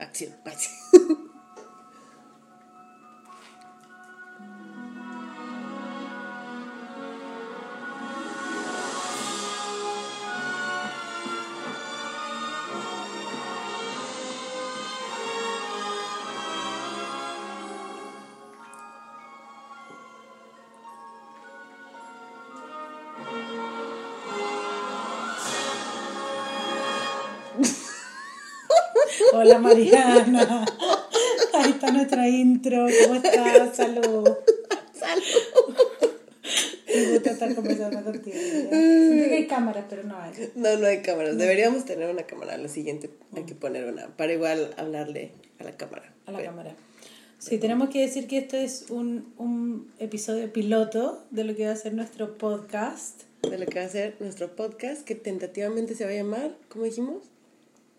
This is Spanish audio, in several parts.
Acción. Hola Mariana. Ahí está nuestra intro. ¿Cómo estás? Salud. Salud. Me gusta estar conversando contigo. Siento que hay cámaras, pero no hay. No, no hay cámaras. Deberíamos tener una cámara. Lo siguiente hay que poner una. Para igual hablarle a la cámara. A la cámara. Sí, tenemos que decir que esto es un, un episodio piloto de lo que va a ser nuestro podcast. De lo que va a ser nuestro podcast, que tentativamente se va a llamar, ¿cómo dijimos?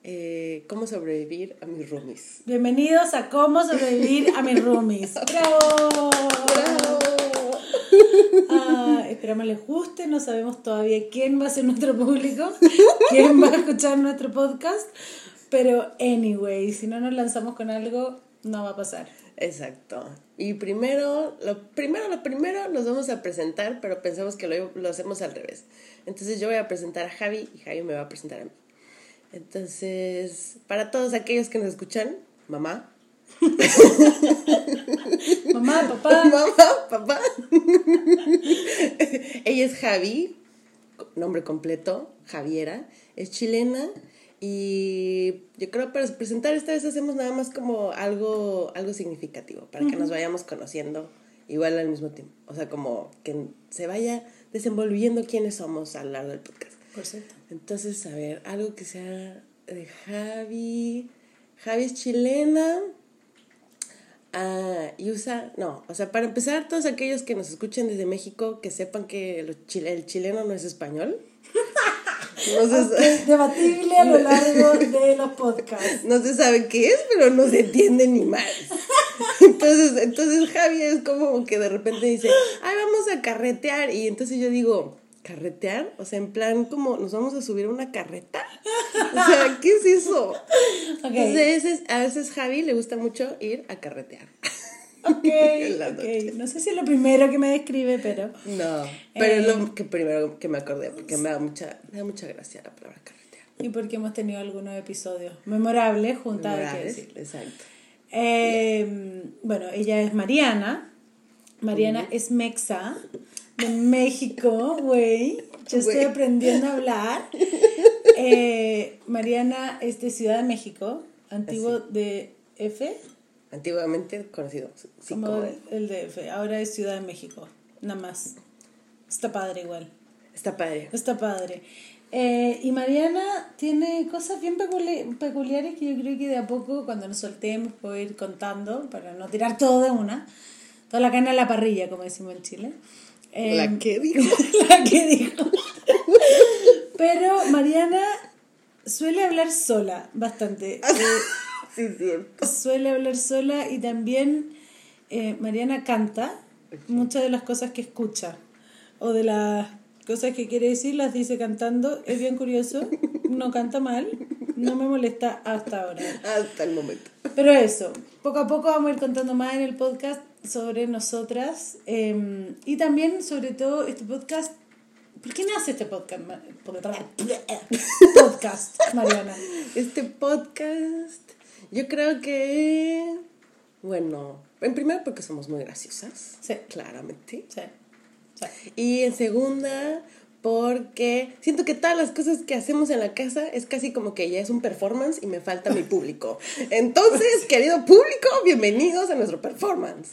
Eh, ¿Cómo sobrevivir a mis roomies? Bienvenidos a Cómo sobrevivir a mis roomies. ¡Bravo! ¡Bravo! Ah, esperamos les guste, no sabemos todavía quién va a ser nuestro público, quién va a escuchar nuestro podcast, pero anyway, si no nos lanzamos con algo, no va a pasar. Exacto. Y primero, lo primero, lo primero, nos vamos a presentar, pero pensamos que lo, lo hacemos al revés. Entonces yo voy a presentar a Javi y Javi me va a presentar a mí. Entonces, para todos aquellos que nos escuchan, mamá. mamá, papá. Mamá, papá. Ella es Javi, nombre completo, Javiera, es chilena y yo creo para presentar esta vez hacemos nada más como algo, algo significativo, para que nos vayamos conociendo igual al mismo tiempo. O sea, como que se vaya desenvolviendo quiénes somos a lo largo del podcast. Por cierto. Entonces, a ver, algo que sea de Javi. Javi es chilena. Ah, y usa, no, o sea, para empezar, todos aquellos que nos escuchen desde México, que sepan que el, el chileno no es español. No se debatible a lo largo de los podcasts. No se sabe qué es, pero no se entiende ni más. Entonces, entonces Javi es como que de repente dice, ay, vamos a carretear. Y entonces yo digo, carretear, o sea, en plan como nos vamos a subir a una carreta. O sea, ¿qué es eso? Entonces, a veces Javi le gusta mucho ir a carretear. Ok, No sé si es lo primero que me describe, pero... No, pero es lo eh, que primero que me acordé, porque me da mucha, me da mucha gracia la palabra carretear. Y porque hemos tenido algunos episodios memorables juntas, Memorables, exacto. Eh, bueno, ella es Mariana. Mariana es mexa de México, güey. Yo estoy aprendiendo a hablar. Eh, Mariana es de Ciudad de México, antiguo de F. Antiguamente conocido como, el de F. Ahora es Ciudad de México, nada más. Está padre igual. Está padre. Está padre. Eh, y Mariana tiene cosas bien peculiares que yo creo que de a poco, cuando nos soltemos, puedo ir contando para no tirar todo de una. Toda la carne a la parrilla, como decimos en Chile. La em, que dijo. la que dijo. Pero Mariana suele hablar sola bastante. sí, cierto. Suele hablar sola y también eh, Mariana canta muchas de las cosas que escucha o de las cosas que quiere decir las dice cantando. Es bien curioso, no canta mal, no me molesta hasta ahora. Hasta el momento. Pero eso, poco a poco vamos a ir contando más en el podcast sobre nosotras em, y también sobre todo este podcast. ¿Por qué nace este podcast? Podcast, Mariana. Este podcast, yo creo que, bueno, en primer porque somos muy graciosas. Sí. Claramente. Sí. Y en segunda, porque siento que todas las cosas que hacemos en la casa es casi como que ya es un performance y me falta mi público. Entonces, querido público, bienvenidos a nuestro performance.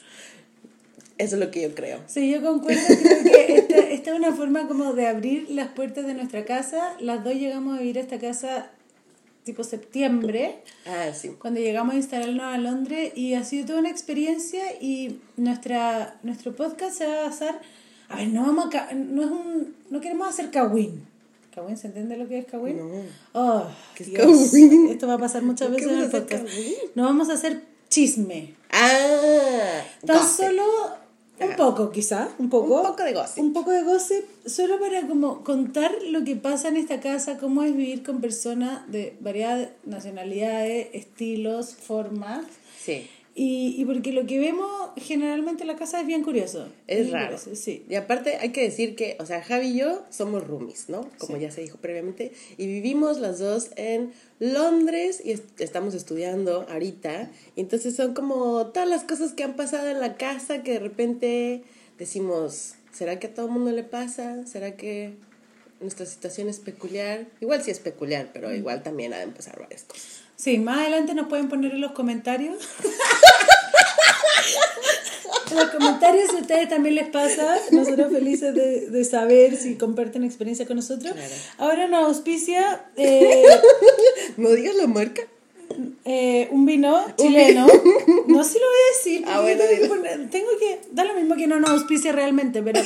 Eso es lo que yo creo. Sí, yo concuerdo. Creo que esta, esta, es una forma como de abrir las puertas de nuestra casa. Las dos llegamos a vivir a esta casa tipo septiembre. Ah, sí. Cuando llegamos a instalarnos a Londres y ha sido toda una experiencia y nuestra, nuestro podcast se va a basar a ver, no vamos a, no es un, no queremos hacer kawin. ¿Kawin? ¿Se entiende lo que es kawin? No. Oh, ¿Qué es kawin? Esto va a pasar muchas veces en el podcast. No vamos a hacer chisme. Ah. Tan solo Un poco, quizá, un poco. Un poco de gossip. Un poco de gossip, solo para como contar lo que pasa en esta casa, cómo es vivir con personas de variadas nacionalidades, estilos, formas. Sí. Y, y porque lo que vemos generalmente en la casa es bien curioso. Es Bien raro. curioso, sí. Y aparte hay que decir que, o sea, Javi y yo somos roomies, ¿no? Como ya se dijo previamente. Y vivimos las dos en Londres y est- estamos estudiando ahorita. Y entonces son como todas las cosas que han pasado en la casa que de repente decimos, ¿será que a todo el mundo le pasa? ¿Será que nuestra situación es peculiar? Igual sí es peculiar, pero igual también ha de pasar varias cosas. Sí, más adelante nos pueden poner en los comentarios. en los comentarios si a ustedes también les pasa. Nosotros felices de, de saber si comparten experiencia con nosotros. Claro. Ahora nos auspicia eh, ¿No digas la marca? eh, un vino chileno. No, sí lo voy a decir. Ah, bueno, tengo que. Da lo mismo que no nos auspicia realmente, pero.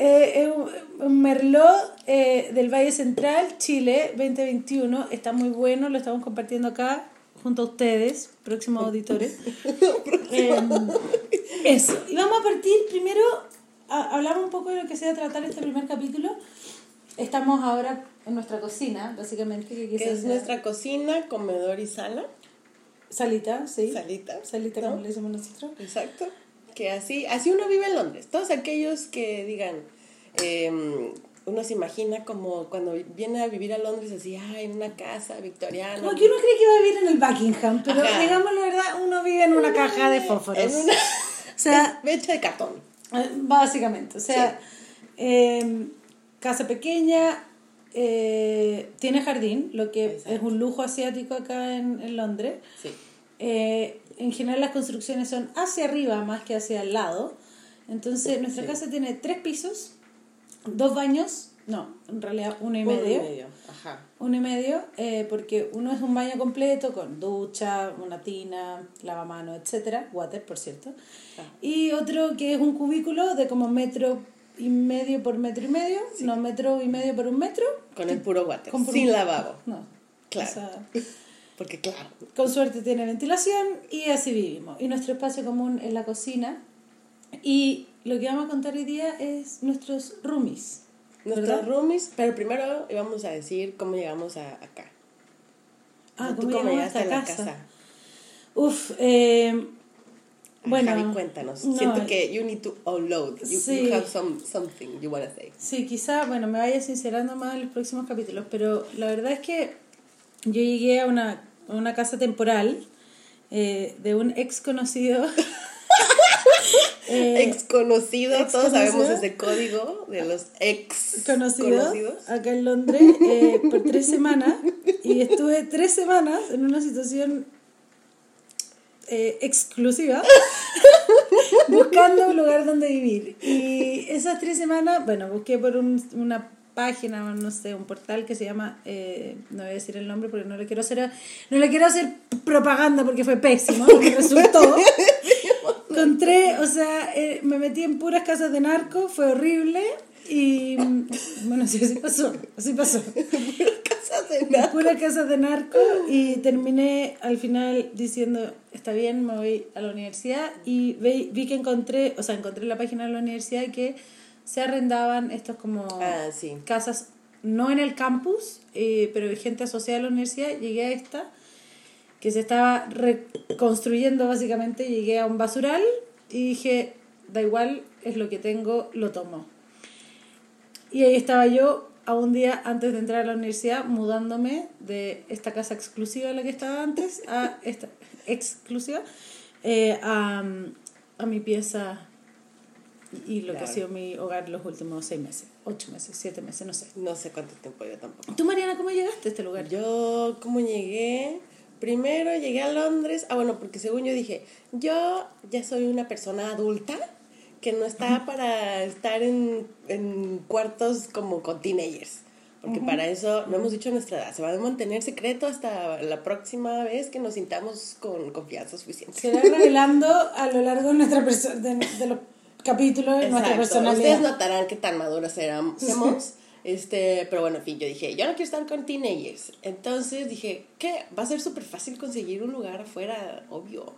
Eh, es un- Merlot eh, del Valle Central, Chile, 2021. Está muy bueno, lo estamos compartiendo acá junto a ustedes, próximos auditores. Eh, eso. Y vamos a partir primero a hablar un poco de lo que se va a tratar este primer capítulo. Estamos ahora en nuestra cocina, básicamente, que es sea- nuestra cocina, comedor y sala. Salita, sí. Salita. Salita, ¿no? como le decimos nosotros. Exacto. Que así, así uno vive en Londres. Todos aquellos que digan, em, uno se imagina como cuando viene a vivir a Londres así, ay, en una casa victoriana. Como que uno cree que va a vivir en el Buckingham, pero Ajá. digamos la verdad, uno vive en una caja de fósforos. En una O sea, hecha de cartón. eh, básicamente, o sea, eh, casa pequeña, eh, tiene jardín, lo que Exacto. es un lujo asiático acá en, en Londres. Sí. Eh, en general las construcciones son hacia arriba más que hacia el lado. Entonces nuestra Sí. casa tiene tres pisos, dos baños, no, en realidad uno y Uno medio. Ajá. Uno y medio, eh, porque uno es un baño completo con ducha, una tina, lavamano, etcétera, water, por cierto. Y otro que es un cubículo de como metro y medio por metro y medio, no, metro y medio por un metro. Con el puro water. sin lavabo. No, Claro. o sea, Porque claro. con suerte tiene ventilación y así vivimos. Y nuestro espacio común es la cocina. Y lo que vamos a contar hoy día es nuestros roomies. Nuestros ¿verdad? roomies, pero primero íbamos a decir cómo llegamos a acá. Ah, ¿Tú ¿cómo cómo llegamos a llegaste a la casa? casa? Uf, eh, Bueno, bueno. Javi, cuéntanos. no, Siento que you need to unload. You, Sí. you have some, something you want to say. Sí, quizá, bueno, me vaya sincerando más en los próximos capítulos, pero la verdad es que yo llegué a una, a una casa temporal eh, de un ex conocido. eh, ex conocido, ex todos sabemos ese código de los ex conocido conocidos. acá en Londres eh, por tres semanas y estuve tres semanas en una situación eh, exclusiva buscando un lugar donde vivir y esas tres semanas bueno busqué por un- una página no sé un portal que se llama eh, no voy a decir el nombre porque no le quiero hacer no le quiero hacer propaganda porque fue pésimo lo que resultó encontré, o sea, eh, me metí en puras casas de narco, fue horrible. Y mm, bueno, sí, así pasó, así pasó. Casas de puras casas de narco y terminé al final diciendo, está bien, me voy a la universidad y vi, vi que encontré, o sea, encontré en la página de la universidad que se arrendaban estos como Ah, sí. casas, no en el campus, eh, pero gente asociada a la universidad, llegué a esta que se estaba reconstruyendo básicamente, llegué a un basural y dije, da igual, es lo que tengo, lo tomo. Y ahí estaba yo a un día antes de entrar a la universidad mudándome de esta casa exclusiva en la que estaba antes a esta exclusiva eh, a, a mi pieza y lo que ha Claro. sido mi hogar los últimos seis meses, ocho meses, siete meses, no sé. No sé cuánto tiempo yo tampoco. ¿Tú, Mariana, cómo llegaste a este lugar? Yo, ¿cómo llegué? Primero llegué a Londres. Ah, bueno, porque según yo dije, yo ya soy una persona adulta que no está para estar en, en cuartos como con teenagers. Porque para eso no hemos dicho nuestra edad. Se va a mantener secreto hasta la próxima vez que nos sintamos con confianza suficiente. Se irá revelando a lo largo de, nuestra de, de los capítulos de nuestra personalidad. Ustedes notarán qué tan maduras éramos. Este, pero bueno, en fin, yo dije, yo no quiero estar con teenagers. Entonces dije, ¿qué? Va a ser súper fácil conseguir un lugar afuera, obvio.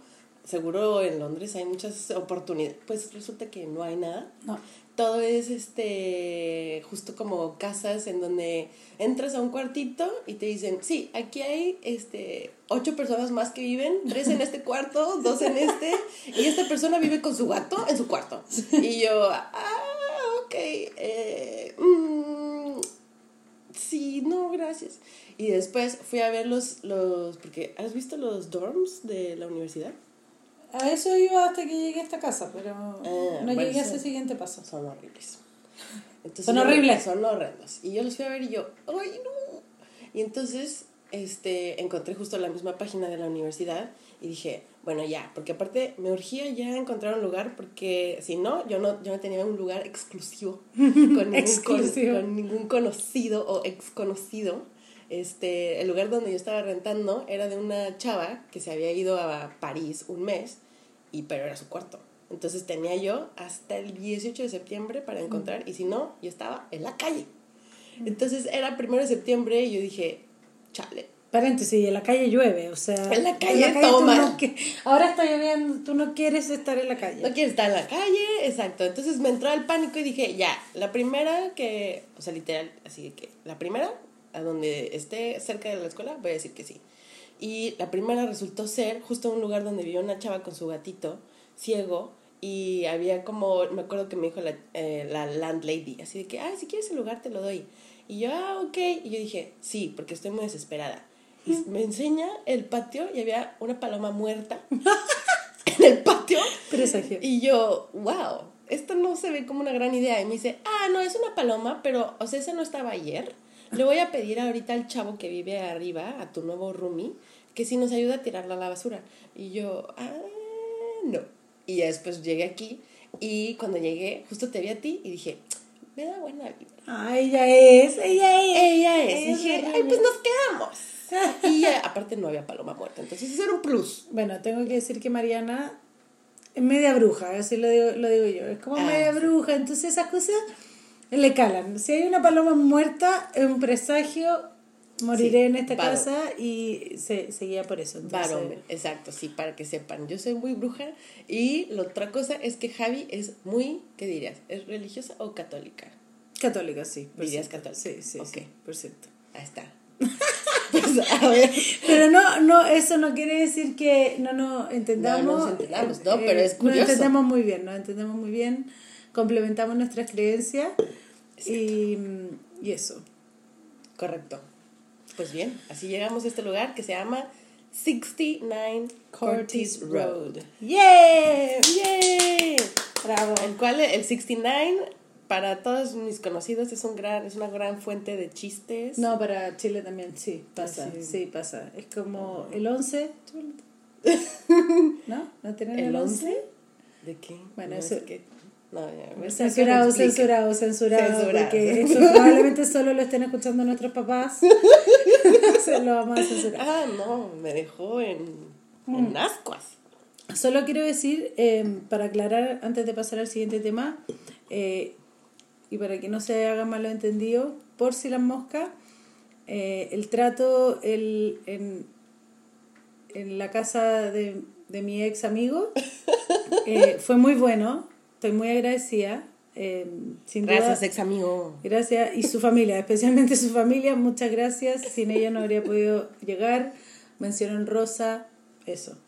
seguro en Londres hay muchas oportunidades. Pues resulta que no hay nada. No. Todo es este justo como casas en donde entras a un cuartito y te dicen, sí, aquí hay este ocho personas más que viven, tres en este cuarto, dos en este, y esta persona vive con su gato en su cuarto. Y yo, ah, ok, eh, mm, sí, no, gracias. Y después fui a ver los, los, porque ¿has visto los dorms de la universidad? A eso iba hasta que llegué a esta casa, pero Ah, no llegué a ese siguiente paso. Son horribles. Entonces Son horribles. Son horrendos. Y yo los fui a ver y yo, ¡ay, no! Y entonces este, encontré justo la misma página de la universidad y dije, bueno, ya, porque aparte me urgía ya encontrar un lugar porque si no, yo no, yo no tenía un lugar exclusivo con ningún, con- Exclusivo. con ningún conocido o ex conocido. Este, el lugar donde yo estaba rentando era de una chava que se había ido a París un mes, y, pero era su cuarto. Entonces tenía yo hasta el 18 de septiembre para encontrar, y si no, yo estaba en la calle. Entonces era primero de septiembre y yo dije, chale, Paréntesis, en la calle llueve, o sea... En la calle toma. no ahora está lloviendo, tú no quieres estar en la calle. no quiero estar en la calle, exacto. Entonces me entró el pánico y dije, ya, la primera que, o sea, literal, así que la primera, a donde esté cerca de la escuela, voy a decir que sí. Y la primera resultó ser justo un lugar donde vivía una chava con su gatito ciego y había como, me acuerdo que me dijo la, eh, la landlady, así de que, ah, si quieres el lugar te lo doy. Y yo, ah, ok. Y yo dije, sí, porque estoy muy desesperada. Y me enseña el patio y había una paloma muerta en el patio. Presagio. Y yo, wow, esto no se ve como una gran idea. Y me dice, ah, no, es una paloma, pero, o sea, esa no estaba ayer. Le voy a pedir ahorita al chavo que vive arriba, a tu nuevo roomie, que si nos ayuda a tirarla a la basura. Y yo, ah, no. Y ya después llegué aquí y cuando llegué, justo te vi a ti y dije, me da buena vida. Ah, ella es, ella es. Ella es. Ella Y dije, ay, pues nos quedamos. Y ya, aparte no había paloma muerta, entonces eso era un plus. Bueno, tengo que decir que Mariana es media bruja, así lo digo, lo digo yo. Es como Ah, media sí. bruja, entonces esas cosas le calan. Si hay una paloma muerta, es un presagio, moriré Sí, en esta casa y se, seguía por eso. Entonces, Varón, exacto, sí, para que sepan. Yo soy muy bruja y la otra cosa es que Javi es muy, ¿qué dirías? ¿Es religiosa o católica? Católica, sí. Dirías cierto. católica. Sí, sí, Ok. sí, por cierto. Ahí está. pues, a ver. Pero no, no, eso no quiere decir que no nos entendamos. No, no nos entendamos, no, pero es curioso. Nos entendemos muy bien, nos entendemos muy bien, complementamos nuestras creencias y, y eso. Correcto. Pues bien, así llegamos a este lugar que se llama 69 Curtis Road. ¡Yeah! ¡Yay! Bravo. El cual, el 69, para todos mis conocidos, es, un gran, es una gran fuente de chistes. No, para Chile también, sí, pasa, Sí. sí, pasa. Es como el 11. ¿No? ¿No tienen el, ¿El 11? 11? ¿De qué? Bueno, No, eso- es que- no, ya, me- Censurado, censurado, censurado, Censurado. porque eso probablemente solo lo estén escuchando nuestros papás. Se lo vamos a censurar. Ah, no, me dejó en, Mm. en ascuas. Solo quiero decir, eh, para aclarar antes de pasar al siguiente tema, eh, y para que no se haga malo entendido, por si las moscas, eh, el trato el, en, en la casa de, de mi ex amigo eh, fue muy bueno, estoy muy agradecida. eh, sin duda- Gracias, ex amigo. Gracias. Y su familia, especialmente su familia, muchas gracias. Sin ella no habría podido llegar. Mencionó en Rosa, eso.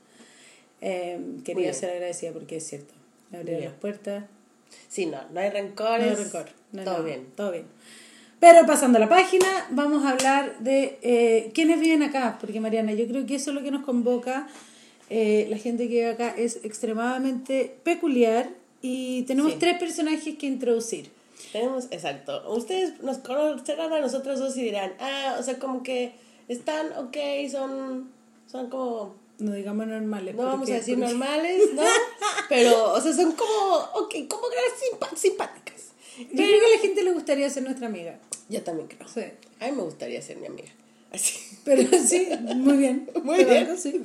Eh, Muy quería ser agradecida porque es cierto. Me abrieron las puertas. Sí, no, no hay No rencores. hay rencor. no hay Todo nada, bien. Todo bien. Pero pasando a la página, vamos a hablar de eh, quiénes viven acá. Porque Mariana, yo creo que eso es lo que nos convoca. Eh, la gente que vive acá es extremadamente peculiar y tenemos Sí. tres personajes que introducir. Tenemos, exacto. Ustedes nos conocerán a nosotros dos y dirán, ah, o sea, como que están ok, son, son como, No digamos normales. no vamos a decir normales, ¿no? Pero, o sea, son como, ok, como simpa- simpáticas. Yo creo que a la gente le gustaría ser nuestra amiga. Yo también creo. Sí. A mí me gustaría ser mi amiga. Así. Pero sí, muy bien. Muy bien. banco, sí.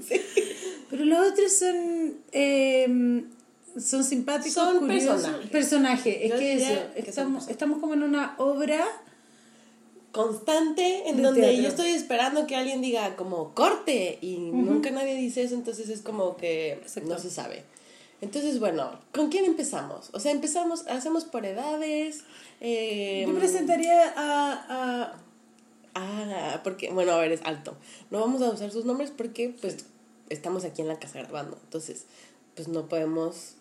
Pero los otros son eh, son simpáticos, Son curiosos. personajes. Personajes. Es Yo que eso, que estamos, estamos como en una obra constante en De donde teatro. yo estoy esperando que alguien diga como corte y nunca nadie dice eso, entonces es como que Exacto. no se sabe. Entonces, bueno, ¿con quién empezamos? O sea, empezamos, hacemos por edades. eh, Yo presentaría a, Ah, porque, bueno, a ver, es alto. No vamos a usar sus nombres porque, pues, estamos aquí en la casa grabando. Entonces, pues no podemos,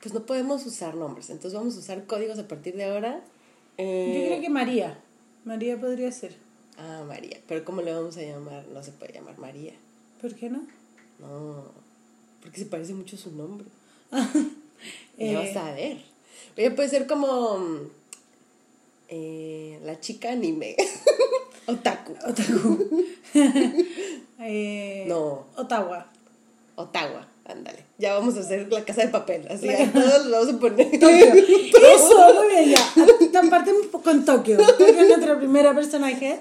pues no podemos usar nombres. Entonces vamos a usar códigos a partir de ahora. a... Eh, Yo creo que María. María podría ser. Ah, María. Pero ¿cómo le vamos a llamar? No se puede llamar María. ¿Por qué no? No, porque se parece mucho su nombre. Eh, Ya vas a ver. Ella puede ser como mm, eh, la chica anime. Otaku. Otaku. eh, No. Ottawa. Ottawa, ándale. Ya vamos a hacer la casa de papel. Así a todos los vamos a poner. Eso, muy bien, ya. Partimos con Tokio. Tokio es nuestra primera personaje.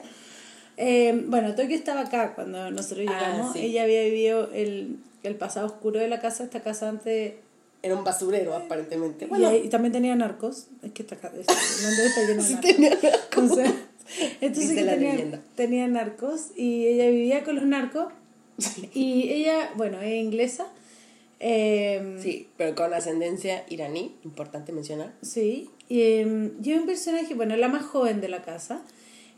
Eh, bueno, Tokio estaba acá cuando nosotros Ah, llegamos. sí. Ella había vivido el, el pasado oscuro de la casa, esta casa antes. Era un basurero, aparentemente. y, Bueno, ahí- y también tenía narcos. Es que esta casa, está llena de narcos. tenía Entonces, entonces Dice la tenía, leyenda. tenía narcos y ella vivía con los narcos. Y ella, bueno, es inglesa. Eh, Sí, pero con ascendencia iraní, importante mencionar. Sí, y, eh, y es un personaje, bueno, la más joven de la casa.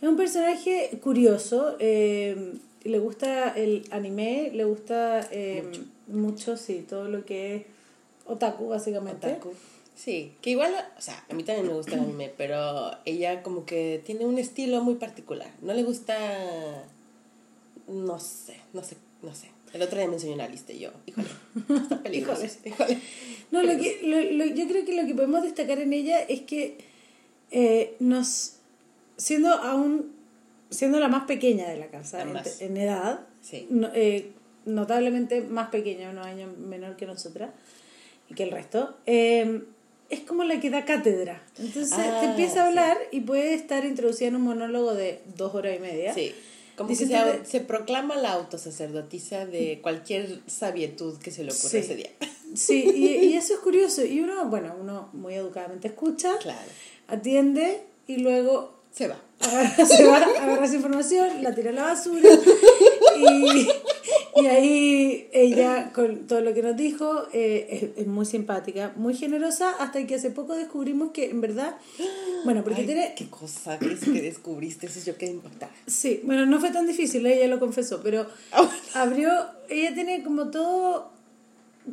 Es un personaje curioso, eh, le gusta el anime, le gusta eh, mucho. sí, todo lo que es otaku, básicamente. Otaku. Sí, que igual, o sea, a mí también me gusta el anime, pero ella como que tiene un estilo muy particular. No le gusta, no sé, no sé, no sé. El otro día me enseñó una lista y yo, híjole, está peligroso, híjole. No, lo que, lo, lo- yo creo que lo que podemos destacar en ella es que eh, nos, siendo aún, siendo la más pequeña de la casa, en, edad, Sí. no- eh, notablemente más pequeña, unos años menor que nosotras y que el resto, eh, es como la que da cátedra. Entonces Ah, te empieza a hablar y puede estar introducida en un monólogo de dos horas y media. Sí, como que se, proclama la autosacerdotisa de cualquier sabietud que se le ocurra Sí. ese día. Sí, y, y eso es curioso. Y uno, bueno, uno muy educadamente escucha, Claro, atiende y luego se va. agarra, se va, agarra esa información, la tira a la basura y, y ahí ella con todo lo que nos dijo eh, es, es muy simpática, muy generosa hasta que hace poco descubrimos que en verdad, bueno, porque Ay, tiene... qué cosa que es que descubriste, eso yo quedé impactada. Sí, bueno, no fue tan difícil, ella lo confesó, pero abrió, ella tiene como todo,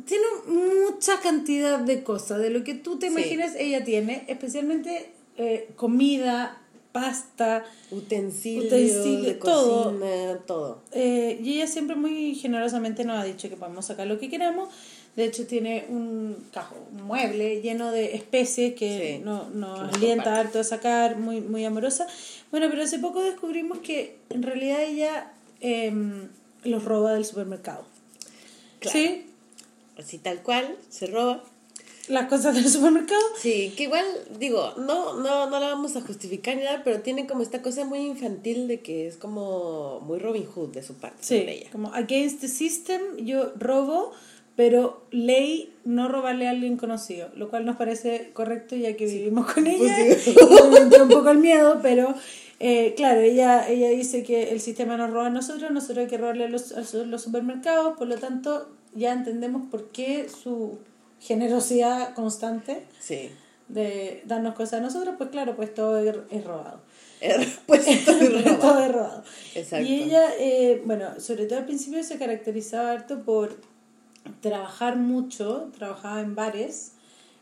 tiene mucha cantidad de cosas, de lo que tú te Sí. imaginas ella tiene, especialmente eh, comida, pasta, Utensilios, de todo. cocina, todo. Eh, y ella siempre muy generosamente nos ha dicho que podemos sacar lo que queramos. De hecho, tiene un cajón, un mueble lleno de especies que Sí, no, nos nos alienta harto a sacar, muy, muy amorosa. Bueno, pero hace poco descubrimos que en realidad ella em, los roba del supermercado. Claro. Sí, Así tal cual, se roba. Las cosas del supermercado. Sí, que igual, digo, no, no, no la vamos a justificar ni nada, pero tiene como esta cosa muy infantil de que es como muy Robin Hood de su parte. Sí, ella. como against the system, yo robo, pero ley no robarle a alguien conocido, lo cual nos parece correcto ya que vivimos con ella. Pues sí. un poco el miedo, pero eh, claro, ella, ella dice que el sistema nos roba a nosotros, nosotros hay que robarle a los, a los supermercados, por lo tanto ya entendemos por qué su generosidad constante Sí. de darnos cosas a nosotros, pues claro, pues todo es, robado. Pues es todo es robado. Exacto. Y ella, eh, bueno, sobre todo al principio se caracterizaba harto por trabajar mucho, trabajaba en bares,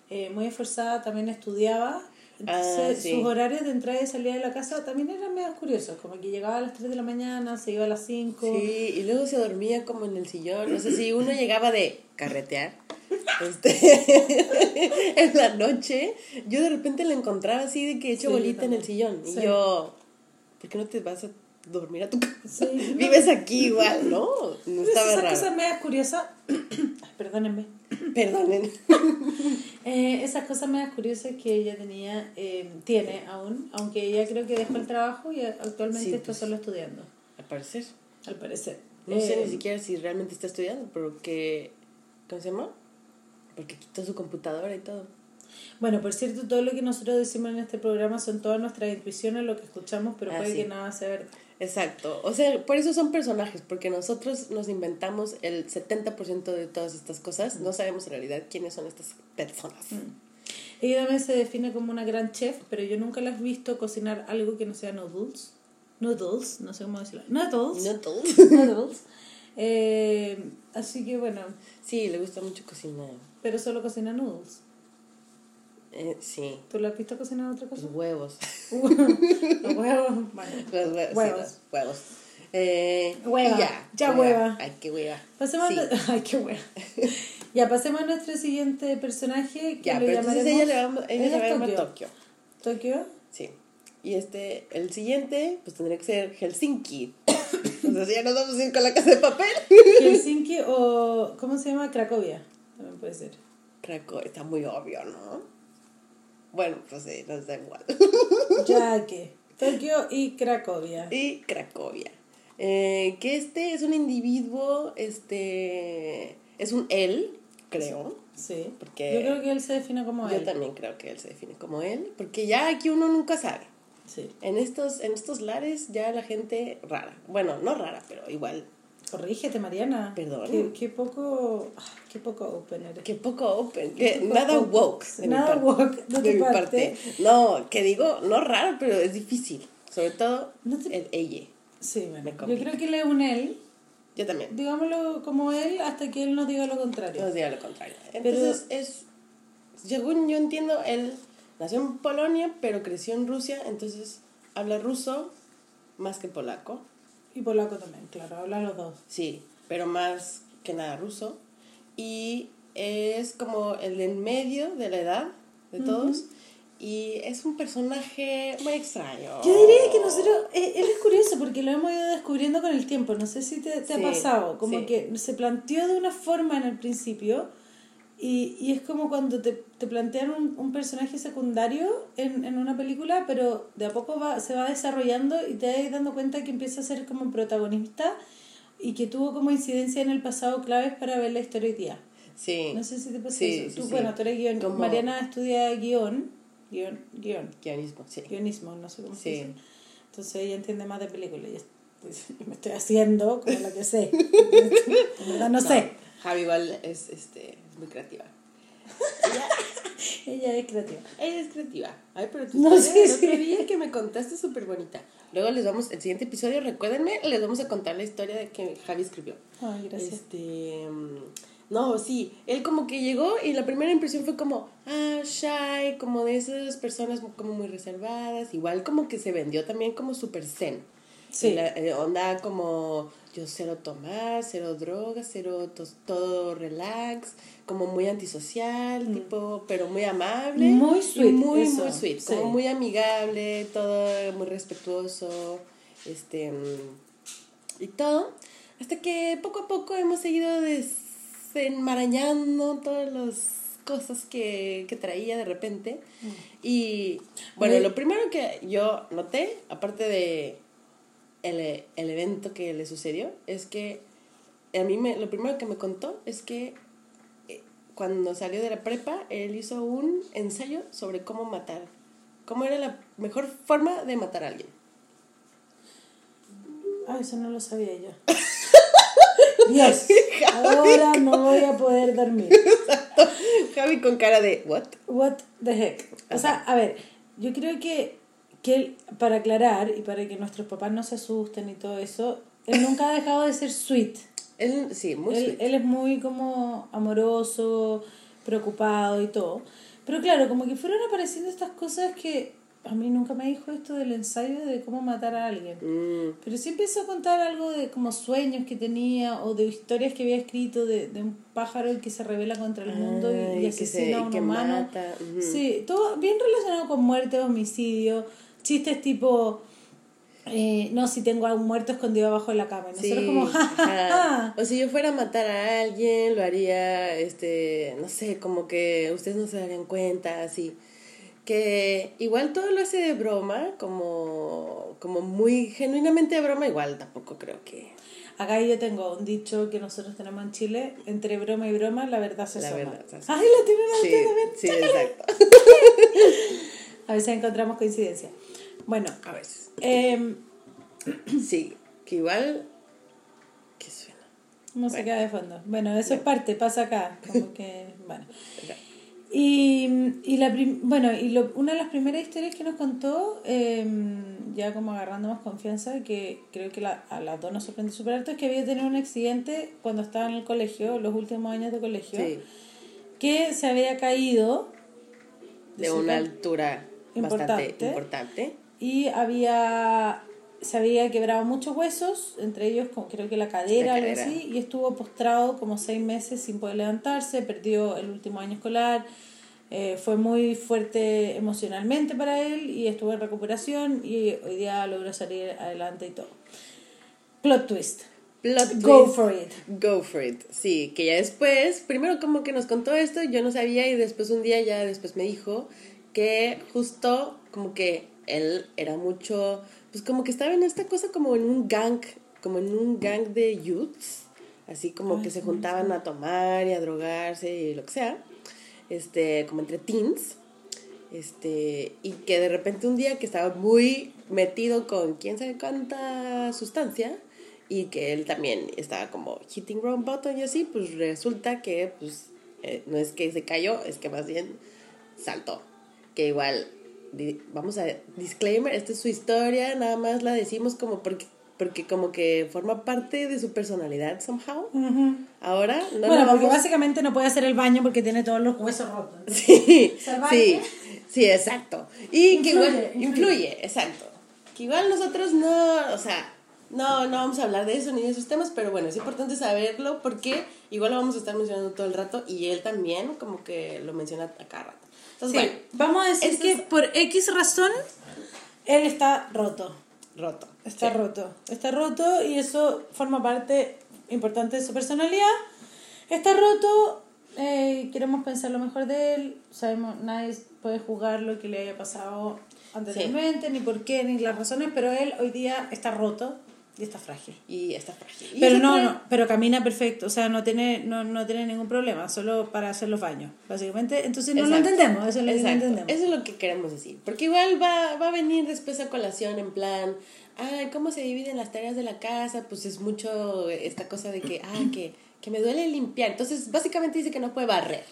eh, muy esforzada, también estudiaba. Entonces, Ah, sí. sus horarios de entrada y salida de la casa también eran medio curiosos, como que llegaba a las 3 de la mañana, se iba a las 5. Sí, y luego se dormía como en el sillón. No sé si uno llegaba de carretear. Este, en la noche, yo de repente la encontraba así de que hecho Sí, bolita en el sillón. Y Sí. yo, ¿por qué no te vas a dormir a tu casa? Sí, no. Vives aquí igual, ¿no? No estaba Esas raro. cosas medias curiosas, Ay, perdónenme, Perdonen. Eh, esas cosas medias curiosas que ella tenía, eh, tiene aún, aunque ella creo que dejó el trabajo y actualmente está pues. solo estudiando, Al parecer. al parecer. No sé Eh, ni siquiera si realmente está estudiando, porque. ¿Cómo se llama? Porque quitó su computadora y todo. Bueno, por cierto, todo lo que nosotros decimos en este programa son todas nuestras intuiciones, lo que escuchamos, pero Ah, puede que nada sea verdad. Exacto. O sea, por eso son personajes, porque nosotros nos inventamos el 70% de todas estas cosas. No sabemos en realidad quiénes son estas personas. Ella también se define como una gran chef, pero yo nunca la he visto cocinar algo que no sea noodles. Noodles, no sé cómo decirlo. Noodles. No todos. Noodles. Eh, así que bueno, Sí, le gusta mucho cocinar. pero solo cocina noodles. Eh, sí. ¿Tú la has visto cocinar otra Los cosa? huevos. Los huevos, bueno. Los sí, Huevos. los huevos. Eh, Hueva. Ya, Ya hueva. Ay, qué hueva. Pasemos Sí. a... Ay, qué bueno. ya, pasemos a nuestro siguiente personaje. Que Ya, lo pero entonces ella le va, ella Ella le va a. Tokio. Tokio. Sí. Y este, el siguiente, pues tendría que ser Helsinki. Entonces ya nos vamos a ir con la casa de papel. Helsinki o... ¿Cómo se llama? Cracovia. También puede ser. Cracovia, está muy obvio, ¿no? Bueno, pues sí, nos da igual. Ya que. Tokio y Cracovia. y Cracovia. Eh, que este es un individuo, este, es un él, creo. Sí. Porque- Yo creo que él se define como Yo él. también creo que él se define como él, porque ya aquí uno nunca sabe. Sí. En estos, en estos lares ya la gente rara, bueno, no rara, pero igual, Corrígete, Mariana. Perdón. Qué, qué poco... ah, Qué poco open eres. que poco open, que poco nada open. woke. de mi Nada parte. woke de tu mi parte. No, que digo, no raro, pero es difícil. Sobre todo No te- el ella. Sí, bueno. Yo creo que él es un él. Yo también. Digámoslo como él hasta que él nos diga lo contrario. No diga lo contrario. Entonces es, según yo entiendo, él nació en Polonia, pero creció en Rusia, entonces habla ruso más que polaco. Y polaco también, claro, hablan los dos. Sí, pero más que nada ruso. Y es como el de en medio de la edad de todos. Y es un personaje muy extraño. Yo diría que nosotros, eh, él es curioso porque lo hemos ido descubriendo con el tiempo, no sé si te, te Sí, ha pasado, como sí. que se planteó de una forma en el principio y, y es como cuando te, te plantean un, un personaje secundario en, en una película, pero de a poco va, se va desarrollando y te vas dando cuenta que empieza a ser como protagonista y que tuvo como incidencia en el pasado claves para ver la historia hoy día. Sí. No sé si te pasa Sí, eso. sí, Tú, sí. bueno, tú eres guion, Como- Mariana estudia guion, guion, guion, Guionismo, sí. guionismo, no sé cómo se dice. Entonces ella entiende más de películas. Pues, me estoy haciendo como lo que sé. Verdad no, sé. Javi igual es, este, es muy creativa. Ella es creativa. Ella es creativa. Ay, pero tu No, sí, el otro sí. día que me contaste súper bonita. Luego les vamos, el siguiente episodio, recuérdenme, les vamos a contar la historia de que Javi escribió. Ay, gracias. Este, no, sí, él como que llegó y la primera impresión fue como, ah, shy, como de esas personas como muy reservadas, igual como que se vendió también como super zen. Sí. La- eh, onda como yo cero tomar, cero drogas, cero tos- todo relax, como muy antisocial, tipo, pero muy amable. Mm. Muy sweet, Muy, eso, muy sweet, sí. como muy amigable, todo muy respetuoso, este, mm, y todo. Hasta que poco a poco hemos seguido desenmarañando todas las cosas que, que traía de repente. Y bueno, Oye. lo primero que yo noté, aparte de el, el evento que le sucedió, es que a mí me, lo primero que me contó es que eh, cuando salió de la prepa, él hizo un ensayo sobre cómo matar, cómo era la mejor forma de matar a alguien. Ah, eso no lo sabía yo. Dios, ahora no voy a poder dormir. Javi con cara de, ¿what? What the heck. O sea, a ver, yo creo que, que él, para aclarar y para que nuestros papás no se asusten y todo eso, él nunca ha dejado de ser sweet. Él, sí, muy él, sweet. él es muy como amoroso, preocupado y todo. Pero claro, como que fueron apareciendo estas cosas que a mí nunca me dijo esto del ensayo de cómo matar a alguien. Mm, Pero sí empezó a contar algo de como sueños que tenía o de historias que había escrito de, de un pájaro que se revela contra el mundo y, Ay, y asesina se- a un humano. mata. Sí, todo bien relacionado con muerte, homicidio, chistes tipo, eh, no, si tengo a un muerto escondido abajo de la cama. Y nosotros Sí, como, ja, ja, ajá. ja. O si yo fuera a matar a alguien, lo haría, este, no sé, como que ustedes no se darían cuenta, así. Que igual todo lo hace de broma, como, como muy genuinamente de broma, igual tampoco creo que... Acá yo tengo un dicho que nosotros tenemos en Chile, entre broma y broma, la verdad se La asoma. verdad se asoma. Ay, la tienen Sí, también. sí, exacto. A veces encontramos coincidencia. Bueno, A veces. eh, Sí, que igual. ¿Qué suena? música de fondo. Bueno, eso es parte, pasa acá. Como que, bueno. Y, y la prim- bueno, y lo- una de las primeras historias que nos contó, eh, ya como agarrando más confianza, que creo que la, a las dos nos sorprendió súper alto, es que había tenido un accidente cuando estaba en el colegio, los últimos años de colegio, Sí, que se había caído de una altura bastante Importante. Y había se había quebrado muchos huesos, entre ellos creo que la cadera, La algo cadera. así, y estuvo postrado como seis meses sin poder levantarse, perdió el último año escolar, eh, fue muy fuerte emocionalmente para él y estuvo en recuperación y hoy día logró salir adelante y todo. Plot twist. Plot Go twist. for it. Go for it. Sí, que ya después, primero como que nos contó esto, yo no sabía y después un día ya después me dijo que justo como que él era mucho, pues como que estaba en esta cosa como en un gang, como en un gang de youths, así como que se juntaban a tomar y a drogarse y lo que sea, este, como entre teens. Este, y que de repente un día que estaba muy metido con quién sabe cuánta sustancia y que él también estaba como hitting wrong button y así, pues resulta que pues eh, no es que se cayó, es que más bien saltó. Que igual, vamos a disclaimer, esta es su historia, nada más la decimos como porque, porque como que forma parte de su personalidad somehow. Ahora, no bueno, porque vamos- básicamente no puede hacer el baño porque tiene todos los huesos rotos. Sí, sí, sí, exacto. Y que igual Influye, influye, influye. exacto. Que igual nosotros no, o sea, no, no vamos a hablar de eso ni de esos temas, pero bueno, es importante saberlo porque igual lo vamos a estar mencionando todo el rato y él también como que lo menciona a cada rato. Entonces, Sí, bueno, vamos a decir este que es- por X razón él está roto. roto. Está Sí. roto. Está roto y eso forma parte importante de su personalidad. Está roto, eh, queremos pensar lo mejor de él. Sabemos, nadie puede juzgar lo que le haya pasado anteriormente, ni por qué, ni las razones, pero él hoy día está roto y está frágil. Y está frágil. Y Pero no, puede- no, pero camina perfecto, o sea, no tiene, no, no tiene ningún problema, solo para hacer los baños, básicamente. Entonces no lo Exacto. entendemos, eso es lo que Exacto. entendemos. Eso es lo que queremos decir. Porque igual va, va a venir después a colación en plan, ay, ¿cómo se dividen las tareas de la casa? Pues es mucho esta cosa de que, ay, que, que me duele limpiar. Entonces, básicamente dice que no puede barrer,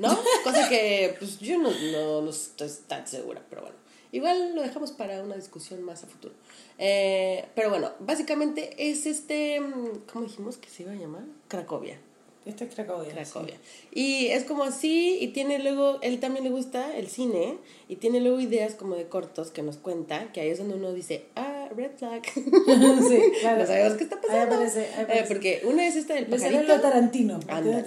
¿no? Cosa que, pues yo no, no, no estoy tan segura, pero bueno. Igual lo dejamos para una discusión más a futuro. Eh, pero bueno, básicamente es este, mm, ¿cómo dijimos que se iba a llamar? Cracovia. Esto es Cracovia. Cracovia. Y es como así, y tiene luego, él también le gusta el cine, y tiene luego ideas como de cortos que nos cuenta, que ahí es donde uno dice, ah, red flag. Sí, claro. no sabemos qué está Ahí pasando. aparece, ahí Eh, aparece. porque una es esta del Le sale pajarito. lo Tarantino, Ándale.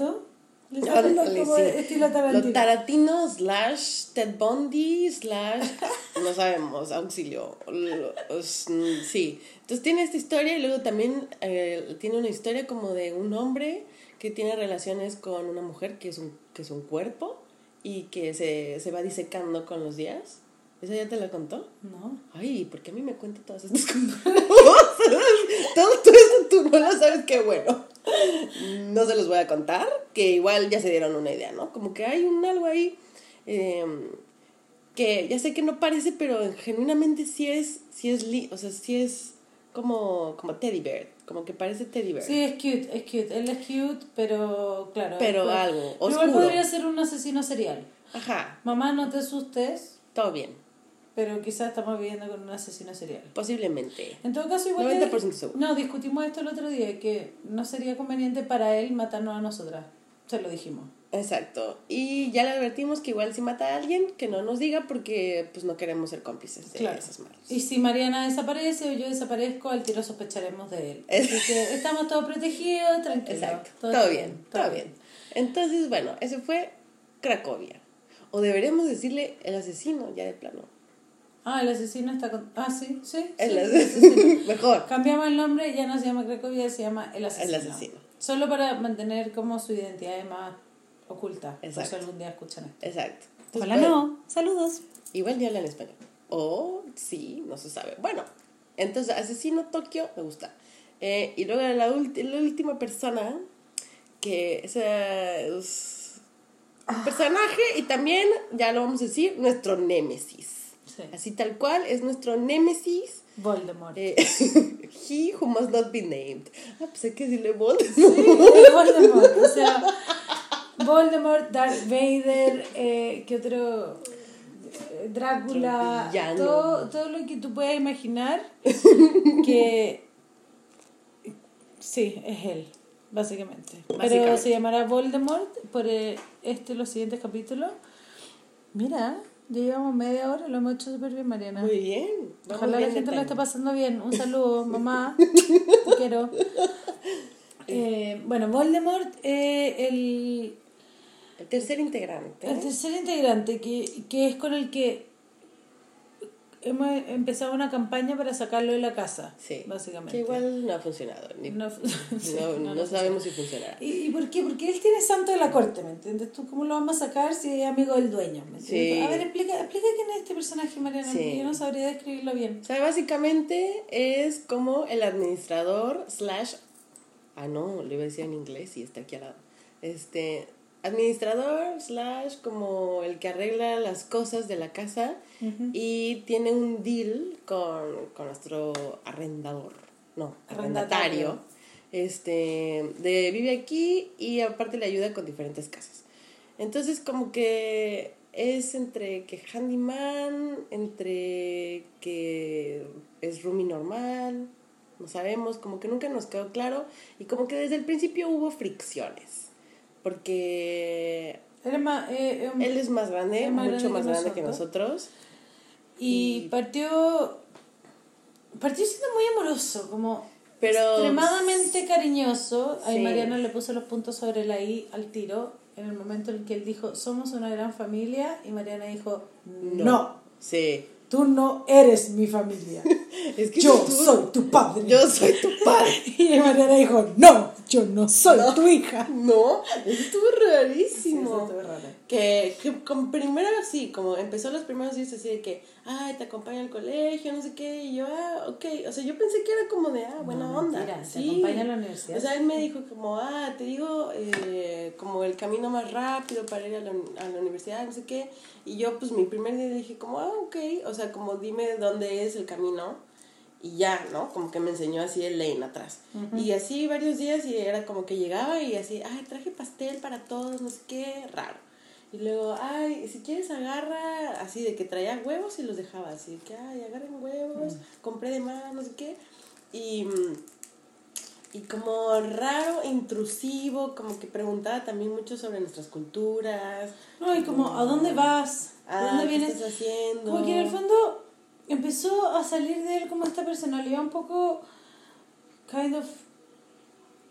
¿Cierto? Le sale lo Ándale, como sí. estilo Tarantino. Lo Tarantino slash Ted Bundy slash no sabemos, auxilio. Sí. Entonces tiene esta historia y luego también eh, tiene una historia como de un hombre que tiene relaciones con una mujer que es un, que es un cuerpo y que se, se va disecando con los días. ¿Esa ya te la contó? No. Ay, ¿por qué a mí me cuenta todas estas cosas? todo, todo esto tú no lo sabes, qué bueno. No se los voy a contar, que igual ya se dieron una idea, ¿no? Como que hay un algo ahí eh, que ya sé que no parece, pero genuinamente sí es, sí es, li o sea, sí es como, como teddy bear, como que parece teddy bear. Sí, es cute, es cute. Él es cute, pero claro. Pero pues, algo Igual oscuro. podría ser un asesino serial. Ajá, Mamá, no te asustes, todo bien, pero quizás estamos viviendo con un asesino serial. posiblemente. En todo caso, igual. 90% seguro. No, discutimos esto el otro día, que no sería conveniente para él matarnos a nosotras. Se lo dijimos. Exacto. Y ya le advertimos que igual si mata a alguien, que no nos diga porque pues no queremos ser cómplices de Claro. esas malos. Y si Mariana desaparece o yo desaparezco, al tiro sospecharemos de él. Así que estamos todos protegidos, tranquilos. Exacto. Todo, bien, todo bien. Entonces, bueno, ese fue Cracovia. O deberíamos decirle el asesino ya de plano. Ah, el asesino está con... Ah, sí, sí. El sí, asesino. Mejor. Cambiamos el nombre, ya no se llama Cracovia, se llama El Asesino. El Asesino. Solo para mantener como su identidad más oculta. Por Exacto. si algún día escuchan esto. Exacto. Hola, no. Saludos. Igual ya hablan español. O sí, no se sabe. Bueno, entonces, Asesino Tokio me gusta. Eh, y luego la, la última persona, que es un personaje y también, ya lo vamos a decir, nuestro némesis. Sí. Así tal cual, es nuestro némesis. Voldemort. eh, he who must not be named. Ah, pues hay que decirle Voldemort. Sí, Voldemort. O sea, Voldemort, Darth Vader, eh, ¿qué otro? Eh, Drácula, todo, todo lo que tú puedas imaginar que sí, es él, básicamente. Pero Básicamente. se llamará Voldemort por eh, este los siguientes capítulos. Mira, ya llevamos media hora, lo hemos hecho súper bien, Mariana. Muy bien. Ojalá la bien gente lo esté pasando bien. Un saludo, mamá. Te quiero. Eh, bueno, Voldemort, eh, el, El tercer integrante. el tercer integrante, que, que es con el que hemos empezado una campaña para sacarlo de la casa, Sí. básicamente. Que igual no ha funcionado. ni- No, sí, no, no, no sabemos si funcionará. ¿Y, ¿Y por qué? Porque él tiene santo de la corte, ¿me entiendes? ¿Tú cómo lo vamos a sacar si es amigo del dueño? ¿me? Sí. A ver, explica, explica quién es este personaje, Mariana, yo no sabría describirlo bien. O sea, básicamente es como el administrador slash... Ah, no, lo iba a decir en inglés y está aquí al lado. Este, administrador slash como el que arregla las cosas de la casa y tiene un deal con, con nuestro arrendador, no, Arrendatario. arrendatario. Este, de vive aquí y aparte le ayuda con diferentes casas. Entonces como que es entre que handyman, entre que es roomie normal, no sabemos, como que nunca nos quedó claro y como que desde el principio hubo fricciones, porque Él es más, eh, eh, él es más grande, Es más mucho grande más grande que nosotros. nosotros. Y partió. Partió siendo muy amoroso, como Pero- extremadamente cariñoso. Ahí Sí. Mariana le puso los puntos sobre la I al tiro en el momento en que él dijo: Somos una gran familia. Y Mariana dijo: No, Sí. tú no eres mi familia. Es que Yo soy tu padre. Yo soy tu padre. Y Mariana dijo: No, yo no soy tu hija. No, eso estuvo rarísimo. Sí, eso estuvo raro. Que, que con primero sí, como empezó los primeros días así de que, ay, te acompaña al colegio, no sé qué, y yo, ah, ok, o sea, yo pensé que era como de, ah, buena No, onda. mentira, te sí. acompaña a la universidad. O sea, él me dijo como, ah, te digo, eh, como el camino más rápido para ir a la, a la universidad, no sé qué, y yo, pues, mi primer día dije como, ah, ok, o sea, como dime dónde es el camino, y ya, ¿no? Como que me enseñó así el lane atrás. Y así varios días y era como que llegaba y así, ay, traje pastel para todos, no sé qué, raro. Y luego, ay, si quieres agarra, así de que traía huevos y los dejaba así, de que, ay, agarren huevos, compré de más, no sé qué. Y, y como raro, intrusivo, como que preguntaba también mucho sobre nuestras culturas. No, y como, ¿a dónde vas? ¿De Ah, dónde ¿qué vienes? estás haciendo? Como que en el fondo empezó a salir de él como esta personalidad un poco kind of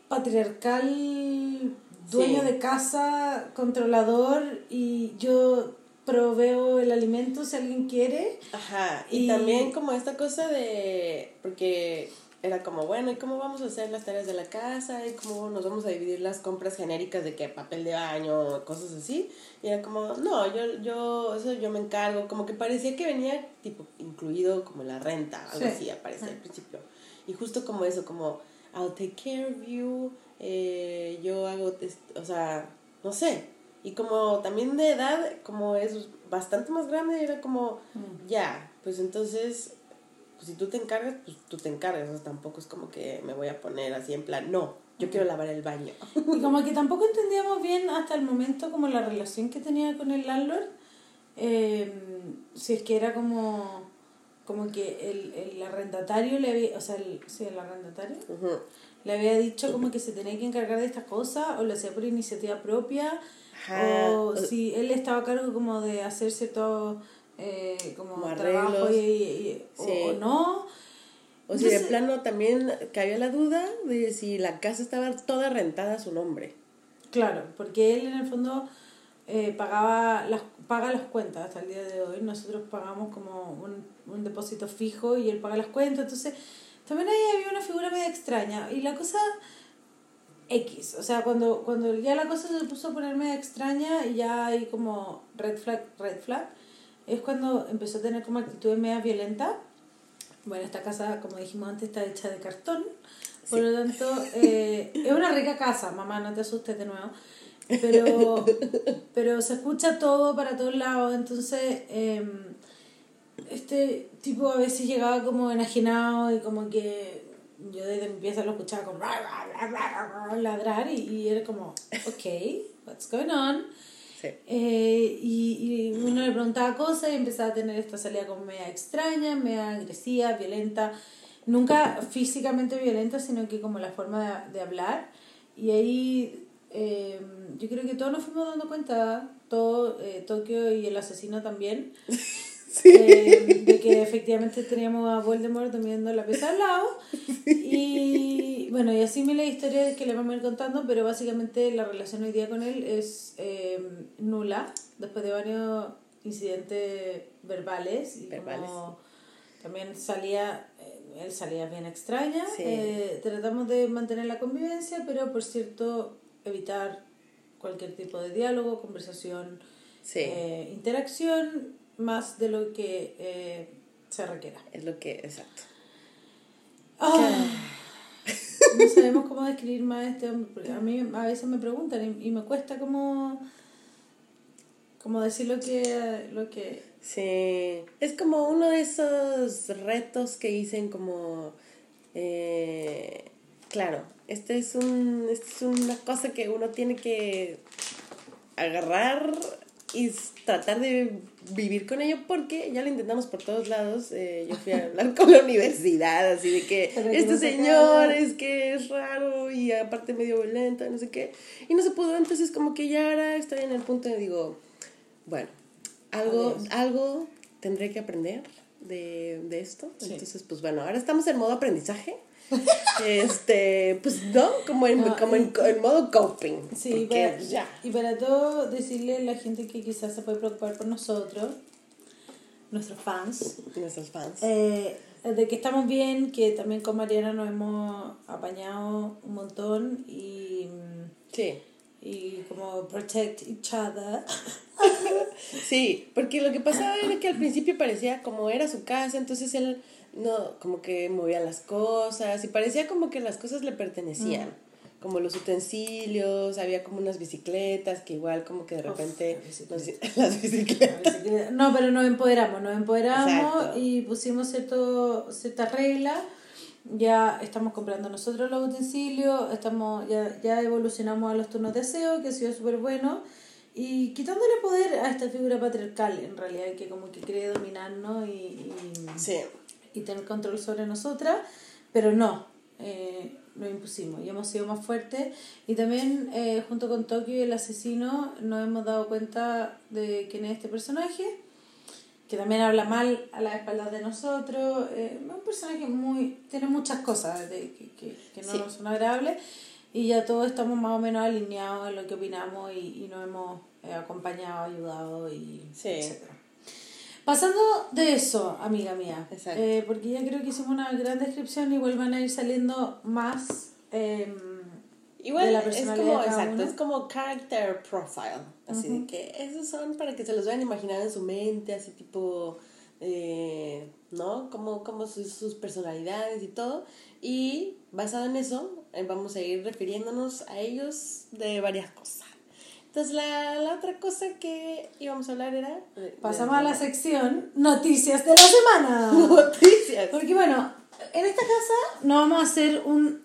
patriarcal, dueño Sí. de casa, controlador y yo proveo el alimento si alguien quiere. Ajá, y, Y- también como esta cosa de, porque era como, bueno, ¿y cómo vamos a hacer las tareas de la casa? ¿Y cómo nos vamos a dividir las compras genéricas de que papel de baño, cosas así? Y era como, no, yo, yo, eso yo me encargo, como que parecía que venía tipo incluido como la renta, algo Sí. así, aparecía al principio. Y justo como eso, como, I'll take care of you, eh, yo hago, o sea, no sé. Y como también de edad, como es bastante más grande, era como, ya, pues entonces, pues si tú te encargas, pues tú te encargas. O sea, tampoco es como que me voy a poner así en plan, no, yo quiero lavar el baño. Y como que tampoco entendíamos bien hasta el momento como la relación que tenía con el landlord. eh, si es que era como, como que el, el arrendatario le había, o sea, el, sí, el arrendatario Ujú. le había dicho como que se tenía que encargar de estas cosas o lo hacía por iniciativa propia Ajá. o si él estaba a cargo como de hacer cierto eh, como, Como trabajo y, y- o- Sí. o, no O sea, de plano también cabía la duda de si la casa estaba toda rentada a su nombre. Claro, porque él en el fondo eh, pagaba las, paga las cuentas hasta el día de hoy. Nosotros pagamos como un, un depósito fijo y él paga las cuentas. Entonces, también ahí había una figura medio extraña. Y la cosa X, o sea, cuando, cuando ya la cosa se puso a poner medio extraña y ya hay como red flag, red flag, es cuando empezó a tener como actitudes medio violentas. Bueno, esta casa, como dijimos antes, está hecha de cartón. Por lo tanto, eh, es una rica casa, mamá, no te asustes de nuevo. Pero, pero se escucha todo para todos lados, entonces em, este tipo a veces llegaba como enajenado y como que yo desde mi pieza lo escuchaba como ladrar y, y era como, ok, what's going on? Eh, y, y, uno le preguntaba cosas y empezaba a tener esta salida como media extraña, media agresiva, violenta. Nunca físicamente violenta, sino que como la forma de, de hablar. Y ahí eh, yo creo que todos nos fuimos dando cuenta, todo eh, Tokio y el asesino también, eh, de que efectivamente teníamos a Voldemort durmiendo la pieza al lado. Y bueno, y así me la historia que le vamos a ir contando, pero básicamente la relación hoy día con él es eh, nula, después de varios incidentes verbales. Y verbales. también salía, él salía bien extraña. tratamos de mantener la convivencia, pero por cierto evitar cualquier tipo de diálogo, conversación, eh, interacción, más de lo que eh, se requiera. Es lo que, exacto. Ah, no sabemos cómo describir más a este hombre, a mí a veces me preguntan y, me cuesta como, como decir lo que, lo que... Sí, es como uno de esos retos que dicen como... Eh, claro, este es, un, este es una cosa que uno tiene que agarrar y tratar de vivir con ello porque ya lo intentamos por todos lados. Eh, yo fui a hablar con la universidad, así de que este señor es que es raro y aparte medio violento, no sé qué. Y no se pudo, entonces como que ya ahora estoy en el punto de digo, bueno, algo, algo tendré que aprender de, de esto. Entonces, pues bueno, ahora estamos en modo aprendizaje este, pues no, como en, como en, modo coping. Sí, ya. y para todo decirle a la gente que quizás se puede preocupar por nosotros, nuestros fans. Nuestros fans. Eh, de que estamos bien, que también con Mariana nos hemos apañado un montón y... Sí. Y como protect each other. sí, porque lo que pasaba era que al principio parecía como era su casa, entonces él no, como que movía las cosas y parecía como que las cosas le pertenecían. Como los utensilios, había como unas bicicletas que igual como que de repente... las bicicletas. No, pero nos empoderamos, nos empoderamos y pusimos cierto, ciertas reglas. Ya estamos comprando nosotros los utensilios, estamos, ya, ya evolucionamos a los turnos de aseo, que ha sido súper bueno. Y quitándole poder a esta figura patriarcal, en realidad, que como que cree dominarnos y, y sí y tener control sobre nosotras, pero no, eh, lo impusimos y hemos sido más fuertes. Y también, eh, junto con Tokio y el asesino, nos hemos dado cuenta de quién es este personaje, que también habla mal a las espaldas de nosotros. Eh, es un personaje muy. tiene muchas cosas de, que, que, no son agradables. Y ya todos estamos más o menos alineados en lo que opinamos y, y nos hemos acompañado, ayudado y etcétera. Pasando de eso, amiga mía, eh, porque ya creo que hicimos una gran descripción, igual van a ir saliendo más eh, igual de la personalidad es como, exacto, es como character profile, así de que esos son para que se los vayan a imaginar en su mente, así tipo, eh, ¿no? Como, como sus, sus personalidades y todo, y basado en eso, eh, vamos a ir refiriéndonos a ellos de varias cosas. Entonces, la, la, otra cosa que íbamos a hablar era... Pasamos a la sección Noticias de la semana. Noticias. Porque bueno, en esta casa no vamos a hacer un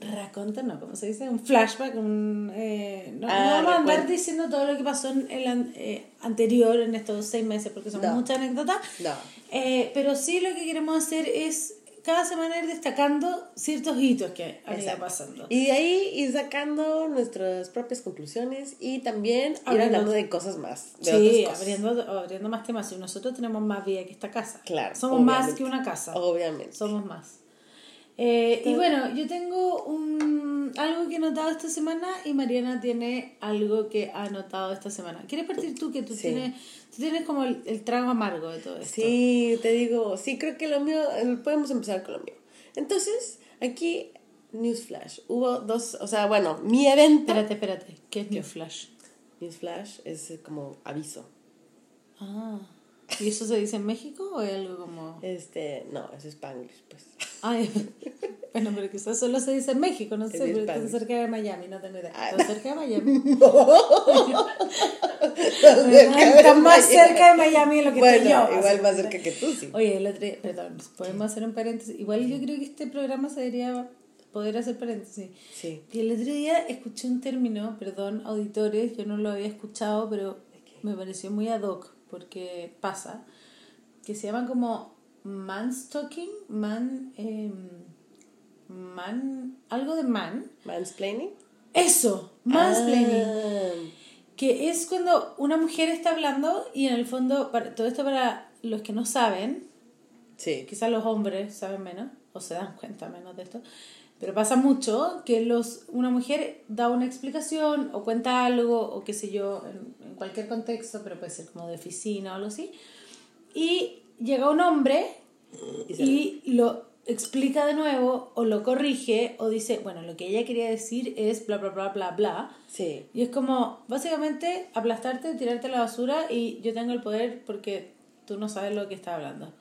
raconto, no, ¿cómo se dice? Un flashback, un... Eh, no, ah, vamos a andar diciendo todo lo que pasó en el eh, anterior, en estos seis meses, porque son muchas anécdotas. No. Eh, pero sí lo que queremos hacer es cada semana ir destacando ciertos hitos que han ido pasando. Y de ahí ir sacando nuestras propias conclusiones y también ir hablando de cosas más. sí, Abriendo, abriendo más temas. Y nosotros tenemos más vida que esta casa. Claro. Somos más que una casa. Obviamente. Somos más. Eh, y bueno, yo tengo un, algo que he notado esta semana y Mariana tiene algo que ha notado esta semana. ¿Quieres partir tú? Que tú tienes tienes como el, el, trago amargo de todo esto. Sí, te digo, sí, creo que lo mío, podemos empezar con lo mío. Entonces, aquí, Newsflash. Hubo dos, o sea, bueno, mi evento. Espérate, espérate, ¿qué es Newsflash? Newsflash es como aviso. Ah. ¿Y eso se dice en México o es algo como.? Este, no, es Spanglish, pues. Ay, bueno, pero quizás solo se dice en México, no sé, pero está Spanish. cerca de Miami, no tengo idea. Ah. Está cerca de Miami. Está más cerca de Miami de lo que bueno, estoy yo. igual más cerca que tú, sí. Oye, el otro día- perdón, podemos hacer un paréntesis. Igual yo creo que este programa se debería poder hacer paréntesis. Sí. Y el otro día escuché un término, perdón, auditores, yo no lo había escuchado, pero me pareció muy ad hoc, porque pasa, que se llaman como manstalking, man, em, man, algo de man. Mansplaining. Eso, mansplaining. Ah, Que es cuando una mujer está hablando y en el fondo, para, todo esto para los que no saben, sí. quizás los hombres saben menos o se dan cuenta menos de esto, pero pasa mucho que los, una mujer da una explicación o cuenta algo o qué sé yo, en, en cualquier contexto, pero puede ser como de oficina o algo así, y llega un hombre Y y lo explica de nuevo o lo corrige o dice, bueno, lo que ella quería decir es bla, bla, bla, bla, bla. Sí. Y es como, básicamente, aplastarte, tirarte a la basura y yo tengo el poder porque tú no sabes lo que está hablando.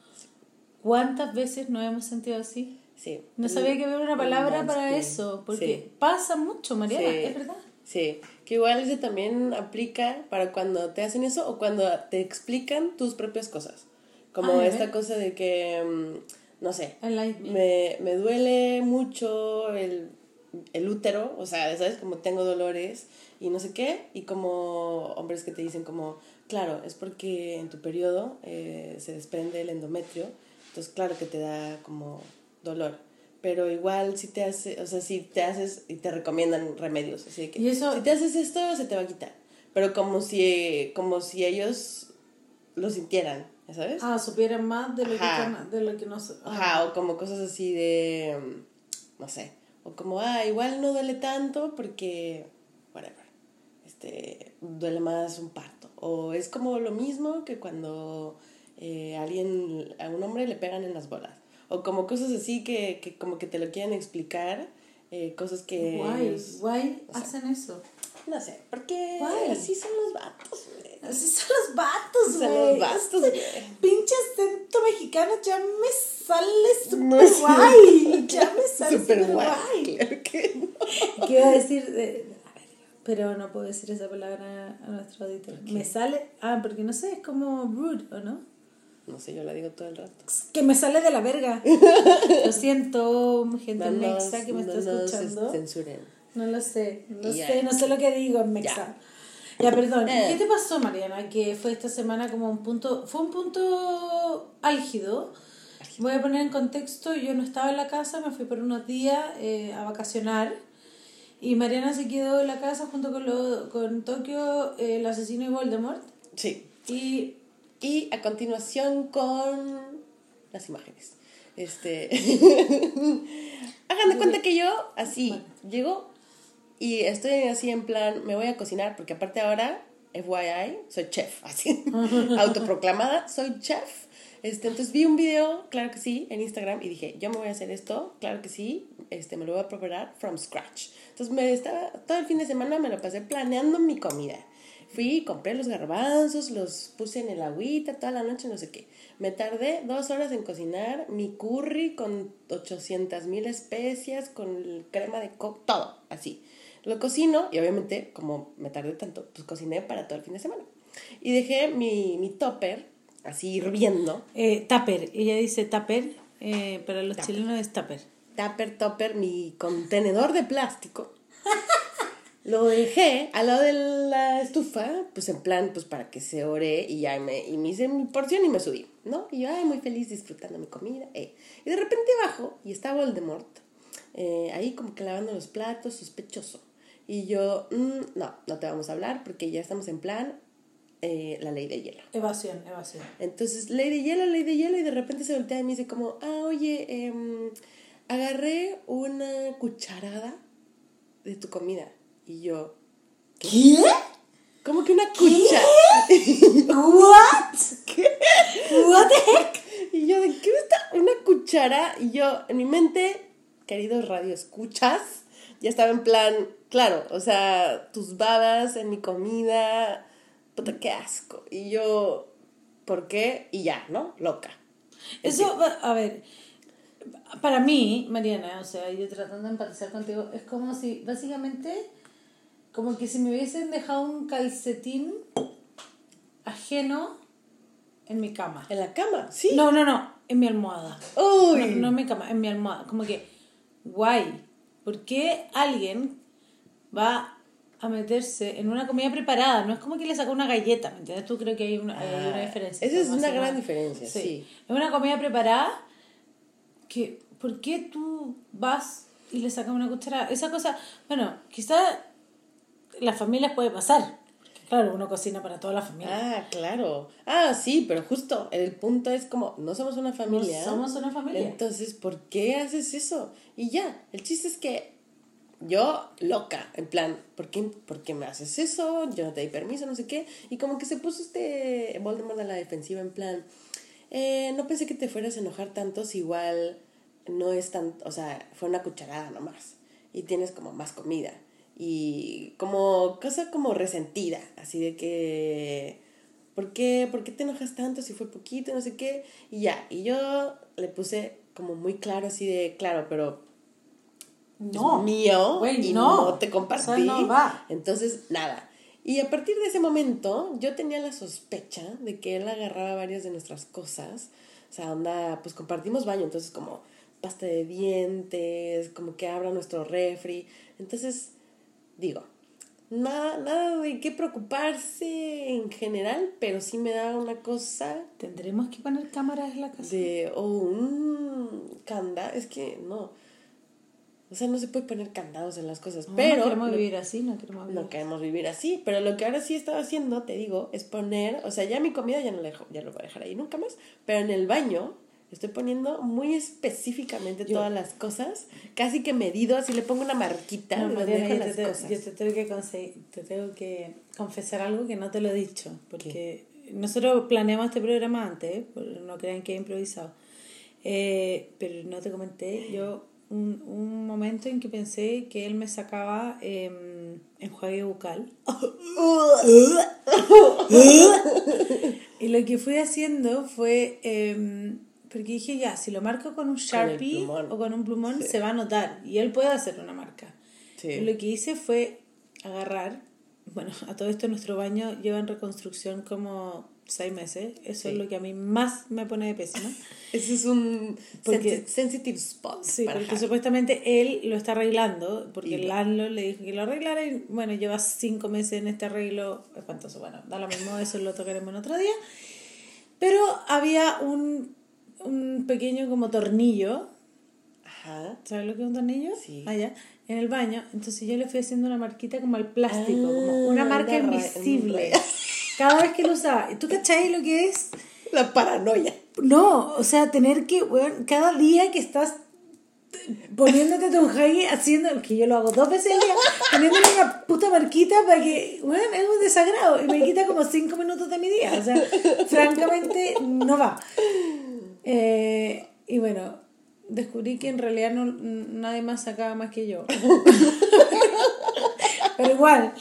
¿Cuántas veces nos hemos sentido así? Sí. No sabía que había una palabra para eso, porque Sí. pasa mucho, Mariana, Sí. es verdad. Sí, que igual ese también aplica para cuando te hacen eso o cuando te explican tus propias cosas. Como Ah, ¿de esta cosa de que, mm, no sé, me. me, duele mucho el, el útero, o sea, ¿sabes? Como tengo dolores y no sé qué, y como hombres que te dicen como, claro, es porque en tu periodo eh, se desprende el endometrio, entonces claro que te da como dolor. Pero igual si te hace, o sea, si te haces y te recomiendan remedios, así que Y eso- si te haces esto se te va a quitar. Pero como si, como si ellos lo sintieran, ¿ya ¿sabes? Ah, supieran más de lo, que, Ajá. de lo que no sé. Ajá, o como cosas así de, mm, no sé, o como, ah, igual no duele tanto porque, whatever, este, duele más un parto. O es como lo mismo que cuando eh, a alguien, a un hombre le pegan en las bolas. O como cosas así que, que como que te lo quieren explicar, eh, cosas que... Guay, ellos- guay, hacen eso. no sé, porque Guay. así son los vatos, güey. Así son los vatos, Son güey. los vatos, Este. Pinche acento mexicano ya me sale súper No guay. Ya me sale Súper guay. guay. Claro que no. ¿Qué iba a decir? ver, pero no puedo decir esa palabra a nuestro auditor. Me sale. Ah, porque no sé, es como rude, ¿o no? No sé, yo la digo todo el rato. Que me sale de la verga. Lo siento, gente No mexa que me está no nos escuchando. censuren. No lo sé, no sé, no sé lo que digo en mexa. Ya, perdón. ¿Y Eh. ¿Qué te pasó, Mariana? Que fue esta semana como un punto, fue un punto álgido. Voy a poner en contexto, yo no estaba en la casa, me fui por unos días eh, a vacacionar y Mariana se quedó en la casa junto con, lo, con Tokio, eh, el asesino y Voldemort. Sí. Y Y a continuación con las imágenes. Este. Hagan de cuenta que yo, así, llego y estoy así en plan, me voy a cocinar, porque aparte ahora, FYI, soy chef, así, autoproclamada, soy chef. Este, entonces vi un video, claro que sí, en Instagram y dije, yo me voy a hacer esto, claro que sí, este, me lo voy a preparar from scratch. Entonces me estaba, todo el fin de semana me lo pasé planeando mi comida. Fui, compré los garbanzos, los puse en el agüita toda la noche, no sé qué. Me tardé dos horas en cocinar mi curry con 800 mil especias, con crema de coco, todo, así. Lo cocino y obviamente, como me tardé tanto, pues cociné para todo el fin de semana. Y dejé mi, mi topper así hirviendo. eh, tupper, ella dice tupper, eh, para los chilenos es tupper. Tupper, topper, mi contenedor de plástico. Lo dejé al lado de la estufa, pues en plan, pues para que se ore y ya me, y me hice mi porción y me subí, ¿no? Y yo, ay, muy feliz disfrutando mi comida. eh. Y de repente bajo y está Voldemort, eh, ahí como que lavando los platos, sospechoso. Y yo, mm, no, no te vamos a hablar porque ya estamos en plan, eh, la ley de hielo. Evasión, evasión. Entonces, ley de hielo, ley de hielo, y de repente se voltea y me dice como, ah, oye, em, agarré una cucharada de tu comida. Y yo, ¿Qué? ¿cómo que una cuchara? What? What the heck? Y yo, ¿de qué está una cuchara? Y yo, en mi mente, queridos radio escuchas, ya estaba en plan, claro, o sea, tus babas en mi comida, puta, qué asco. Y yo, ¿por qué? Y ya, ¿no? Loca. Eso, a ver, para mí, Mariana, o sea, yo tratando de empatizar contigo, es como si, básicamente, como que si me hubiesen dejado un calcetín ajeno en mi cama. ¿En la cama? Sí. No, no, no, en mi almohada. Uy. No, no en mi cama, en mi almohada. Como que, guay, ¿por qué alguien va a meterse en una comida preparada? No es como que le saca una galleta, ¿me entiendes? Tú creo que hay una, hay una diferencia. Ah, Esa es una gran diferencia, sí. Es una comida preparada que, ¿por qué tú vas y le sacas una cuchara? Esa cosa, bueno, quizá las familias puede pasar. Claro, uno cocina para toda la familia. Ah, claro. Ah, sí, pero justo el punto es como, no somos una familia. No somos una familia. Entonces, ¿por qué haces eso? Y ya, el chiste es que yo, loca, en plan, ¿por qué, ¿por qué me haces eso? Yo no te di permiso, no sé qué. Y como que se puso este Voldemort a la defensiva, en plan, eh, no pensé que te fueras a enojar tanto si igual no es tan, o sea, fue una cucharada nomás. Y tienes como más comida. Y como cosa como resentida, así de que, ¿por qué, ¿por qué te enojas tanto si fue poquito, no sé qué? Y ya, y yo le puse como muy claro, así de, claro, pero No. es mío y no. no, te compartí. O sea, no va. Entonces, nada. Y a partir de ese momento, yo tenía la sospecha de que él agarraba varias de nuestras cosas. O sea, onda, pues compartimos baño, entonces como pasta de dientes, como que abra nuestro refri. Entonces, digo, nada, nada de qué preocuparse en general, pero sí me da una cosa ¿Tendremos que poner cámaras en la casa? de, o un candado, es que no. O sea, no se puede poner candados en las cosas, No, pero... no queremos lo- vivir así, no queremos vivir no queremos vivir así, pero lo que ahora sí estaba haciendo, te digo, es poner, o sea, ya mi comida ya no la dejo, ya lo voy a dejar ahí nunca más, pero en el baño estoy poniendo muy específicamente Yo- todas las cosas, casi que medido, así le pongo una marquita No, Mariana, dejo yo, te, las tengo- cosas. yo te tengo que te tengo que confesar algo que no te lo he dicho, porque nosotros planeamos este programa antes, ¿eh? No crean que he improvisado. Eh, pero no te comenté, yo un, un momento en que pensé que él me sacaba eh, enjuague bucal. y lo que fui haciendo fue, eh, porque dije ya, si lo marco con un Sharpie plumón. o con un plumón Sí. se va a notar y él puede hacer una marca. Sí. Lo que hice fue agarrar, bueno, a todo esto nuestro baño lleva en reconstrucción como seis meses, eso es Sí. lo que a mí más me pone de pésima. Ese es un Porque- sensi- sensitive spot. Sí, para porque Javi. supuestamente él lo está arreglando, porque Y el landlord le dijo que lo arreglara y bueno, lleva cinco meses en este arreglo espantoso. Bueno, da lo mismo, eso lo tocaremos en otro día. Pero había un, un pequeño como tornillo, Ajá. ¿sabes lo que es un tornillo? Sí. Allá, en el baño. Entonces yo le fui haciendo una marquita como al plástico, como Ah, una marca una ra- invisible. Cada vez que lo usaba. ¿Tú cachai lo que es? La paranoia. No, o sea, tener que, weón, cada día que estás poniéndote tu enjuague, haciendo, que yo lo hago dos veces al día, poniéndole una puta marquita para que, weón, es un desagrado y me quita como cinco minutos de mi día. O sea, francamente, no va. Eh, y bueno, descubrí que en realidad no, nadie más sacaba más que yo. Pero igual,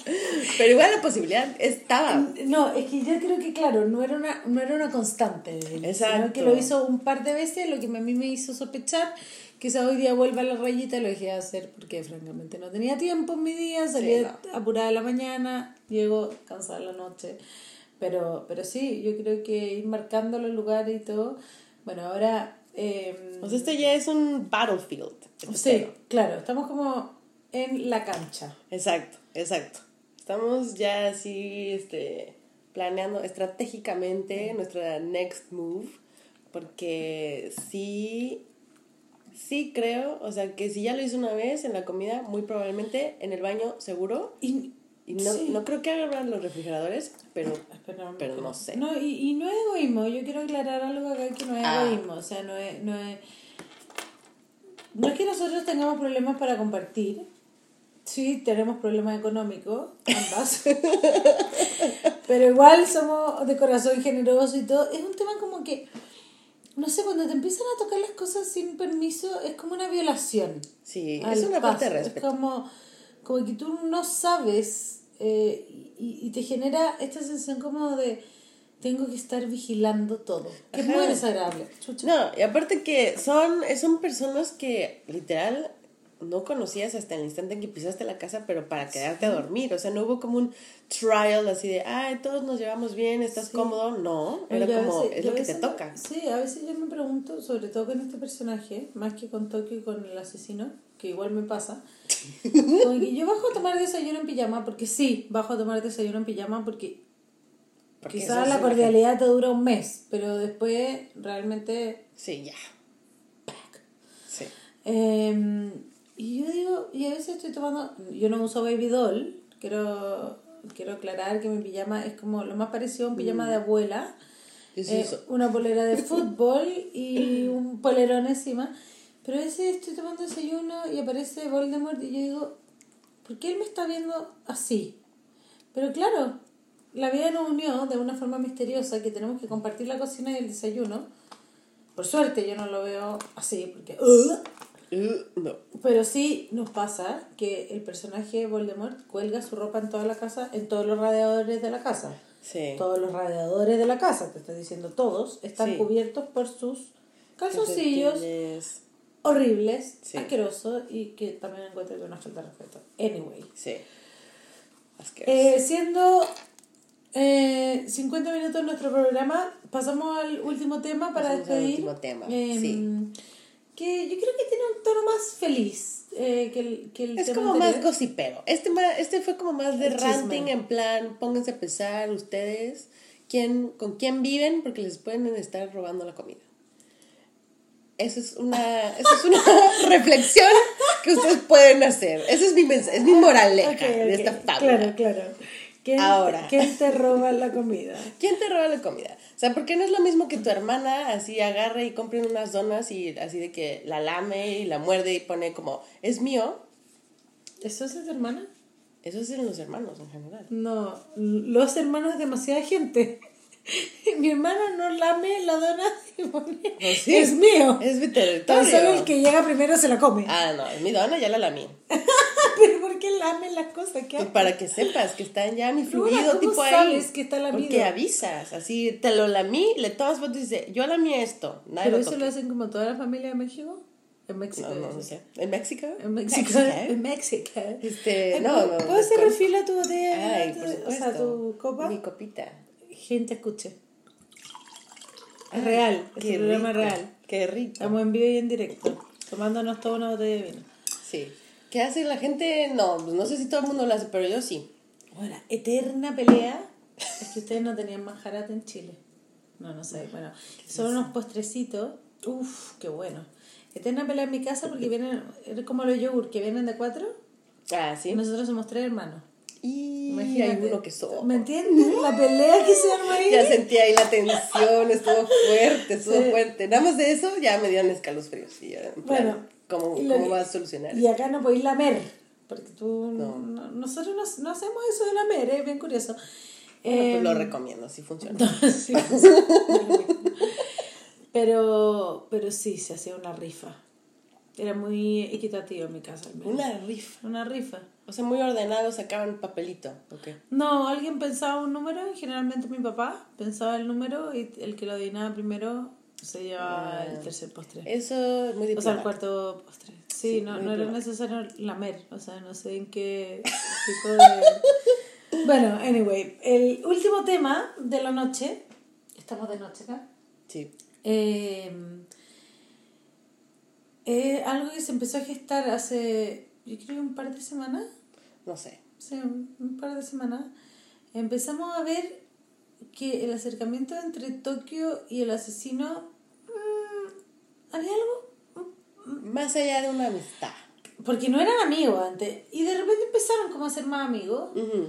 Pero igual la posibilidad estaba. no, es que yo creo que, claro, no era una, no era una constante. de él, Exacto. Sino que lo hizo un par de veces, lo que a mí me hizo sospechar. Quizá hoy día vuelva a la rayita lo dejé de hacer porque, francamente, no tenía tiempo en mi día. Salía apurada en la mañana, llego cansada la noche. Pero, pero sí, yo creo que ir marcando los lugares y todo. Bueno, ahora. Eh, sea, este ya es un battlefield. este sí, claro, estamos como en la cancha. Exacto, exacto. Estamos ya así, este, planeando estratégicamente nuestra next move, porque sí, sí creo, o sea, que si ya lo hizo una vez en la comida, muy probablemente en el baño seguro, Y, y no, Sí. no creo que hagan los refrigeradores, pero, pero no sé. No, y, y no es egoísmo, yo quiero aclarar algo acá que no es Ah. egoísmo, o sea, no es, no es... No es que nosotros tengamos problemas para compartir, sí tenemos problemas económicos, ambas, pero igual somos de corazón generoso y todo, es un tema como que, no sé, cuando te empiezan a tocar las cosas sin permiso, es como una violación. Sí, es una falta de respeto. Es como, como que tú no sabes eh, y, y te genera esta sensación como de tengo que estar vigilando todo. Que es muy desagradable. Chucha. No, y aparte que son, son personas que literal no conocías hasta el instante en que pisaste la casa, pero para quedarte a dormir. O sea, no hubo como un trial así de, ay, todos nos llevamos bien, estás Sí. cómodo. No, era como, veces- es lo que te me- toca. Sí, a veces yo me pregunto, sobre todo con este personaje, más que con Tokio y con el asesino, que igual me pasa. como que yo bajo a tomar desayuno en pijama, porque sí, bajo a tomar desayuno en pijama, porque Porque quizás la cordialidad te dura un mes, pero después realmente Sí, ya. Sí. Eh, y yo digo, y a veces estoy tomando, yo no uso baby doll, quiero, quiero aclarar que mi pijama es como lo más parecido a un pijama de abuela, sí Eh, una polera de fútbol y un polerón encima, pero a veces estoy tomando desayuno y aparece Voldemort y yo digo, ¿por qué él me está viendo así? Pero claro, la vida nos unió de una forma misteriosa que tenemos que compartir la cocina y el desayuno. Por suerte yo no lo veo así, porque... "Ugh". Uh, no. Pero sí nos pasa que el personaje Voldemort cuelga su ropa en toda la casa, en todos los radiadores de la casa. Sí. Todos los radiadores de la casa, te estoy diciendo todos, están Sí. cubiertos por sus calzoncillos horribles, Sí. asquerosos y que también encuentro que una falta de respeto. Anyway. Sí. Eh, siendo eh, 50 minutos nuestro programa, pasamos al último tema para Pasamos al despedir. último tema, Em, sí. Que yo creo que tiene un tono más feliz eh, que el, que el Es tema como más gossipero. Este, ma- este fue como más de El chisme. ranting, en plan, pónganse a pensar ustedes quién, con quién viven, porque les pueden estar robando la comida. Eso es una, eso es una reflexión que ustedes pueden hacer. Ese es mi es mi moraleja de esta fábula. Claro, claro. ¿Quién, Ahora. ¿Quién te roba la comida? ¿Quién te roba la comida? O sea, porque no es lo mismo que tu hermana así agarre y compre unas donas y así de que la lame y la muerde y pone como, es mío. ¿Eso es de tu hermana? Eso es en los hermanos en general. No, los hermanos es demasiada gente. Mi hermana no lame la dona Pues sí. es mío. Es mi territorio. solo el que llega primero se la come. Ah, no, es mi dona, ya la lamí. Pero ¿por qué lamen las cosas? ¿Qué Pues para que sepas que está ya mi fluido ¿cómo tipo ahí. sabes que está lamido? Porque avisas, así te lo lamí, le tomas fotos y dice, yo lamí esto. Nadie ¿Pero lo eso lo hacen como toda la familia de México? En México. No, no, no sé. ¿En México? En México. Mexica, En México. Este, no, ¿puedo- no. ¿Puedo hacer con- refil a tu botella? Ay, por O supuesto. sea, tu copa. Mi copita. Gente, escuche. Es Ay, real. qué Este programa es real. Qué rico. Estamos en vivo y en directo. Tomándonos toda una botella de vino. Sí. ¿Qué hace la gente? No, pues no sé si todo el mundo lo hace, pero yo sí. Bueno, eterna pelea. Es que ustedes no tenían manjarate en Chile. No, no sé. Bueno, son unos postrecitos. Uf, qué bueno. Eterna pelea en mi casa porque vienen, es como los yogur que vienen de cuatro. Ah, sí. nosotros somos tres hermanos. Y Imagínate. hay uno que so. ¿Me entiendes? La pelea que se arma ahí. Ya sentí ahí la tensión, estuvo fuerte, estuvo Sí. fuerte. Nada más de eso ya me dieron escalofríos. Y ya, en plan, Bueno, ¿cómo, cómo que- vas a solucionar Y acá no podéis lamer. Porque tú. No. no- nosotros no, no hacemos eso de lamer, es bien curioso. Bueno, pues Em, lo recomiendo, sí funciona. Sí. pero, pero sí, se hacía una rifa. Era muy equitativo en mi casa. al menos. Una rifa. Una rifa. O sea, muy ordenado, sacaban papelito. Ok. No, alguien pensaba un número, y generalmente mi papá pensaba el número y el que lo adivinaba primero se llevaba Ah. el tercer postre. Eso es muy O sea, el cuarto postre. Sí, Sí, no, no era necesario lamer. O sea, no sé en qué tipo de... Bueno, anyway, el último tema de la noche. Estamos de noche acá. Sí. Eh, eh, algo que se empezó a gestar hace, yo creo que un par de semanas. No sé. Sí, un par de semanas. Empezamos a ver que el acercamiento entre Tokio y el asesino. mm, había algo. Más allá de una amistad. Porque no eran amigos antes. Y de repente empezaron como a ser más amigos. Ujú.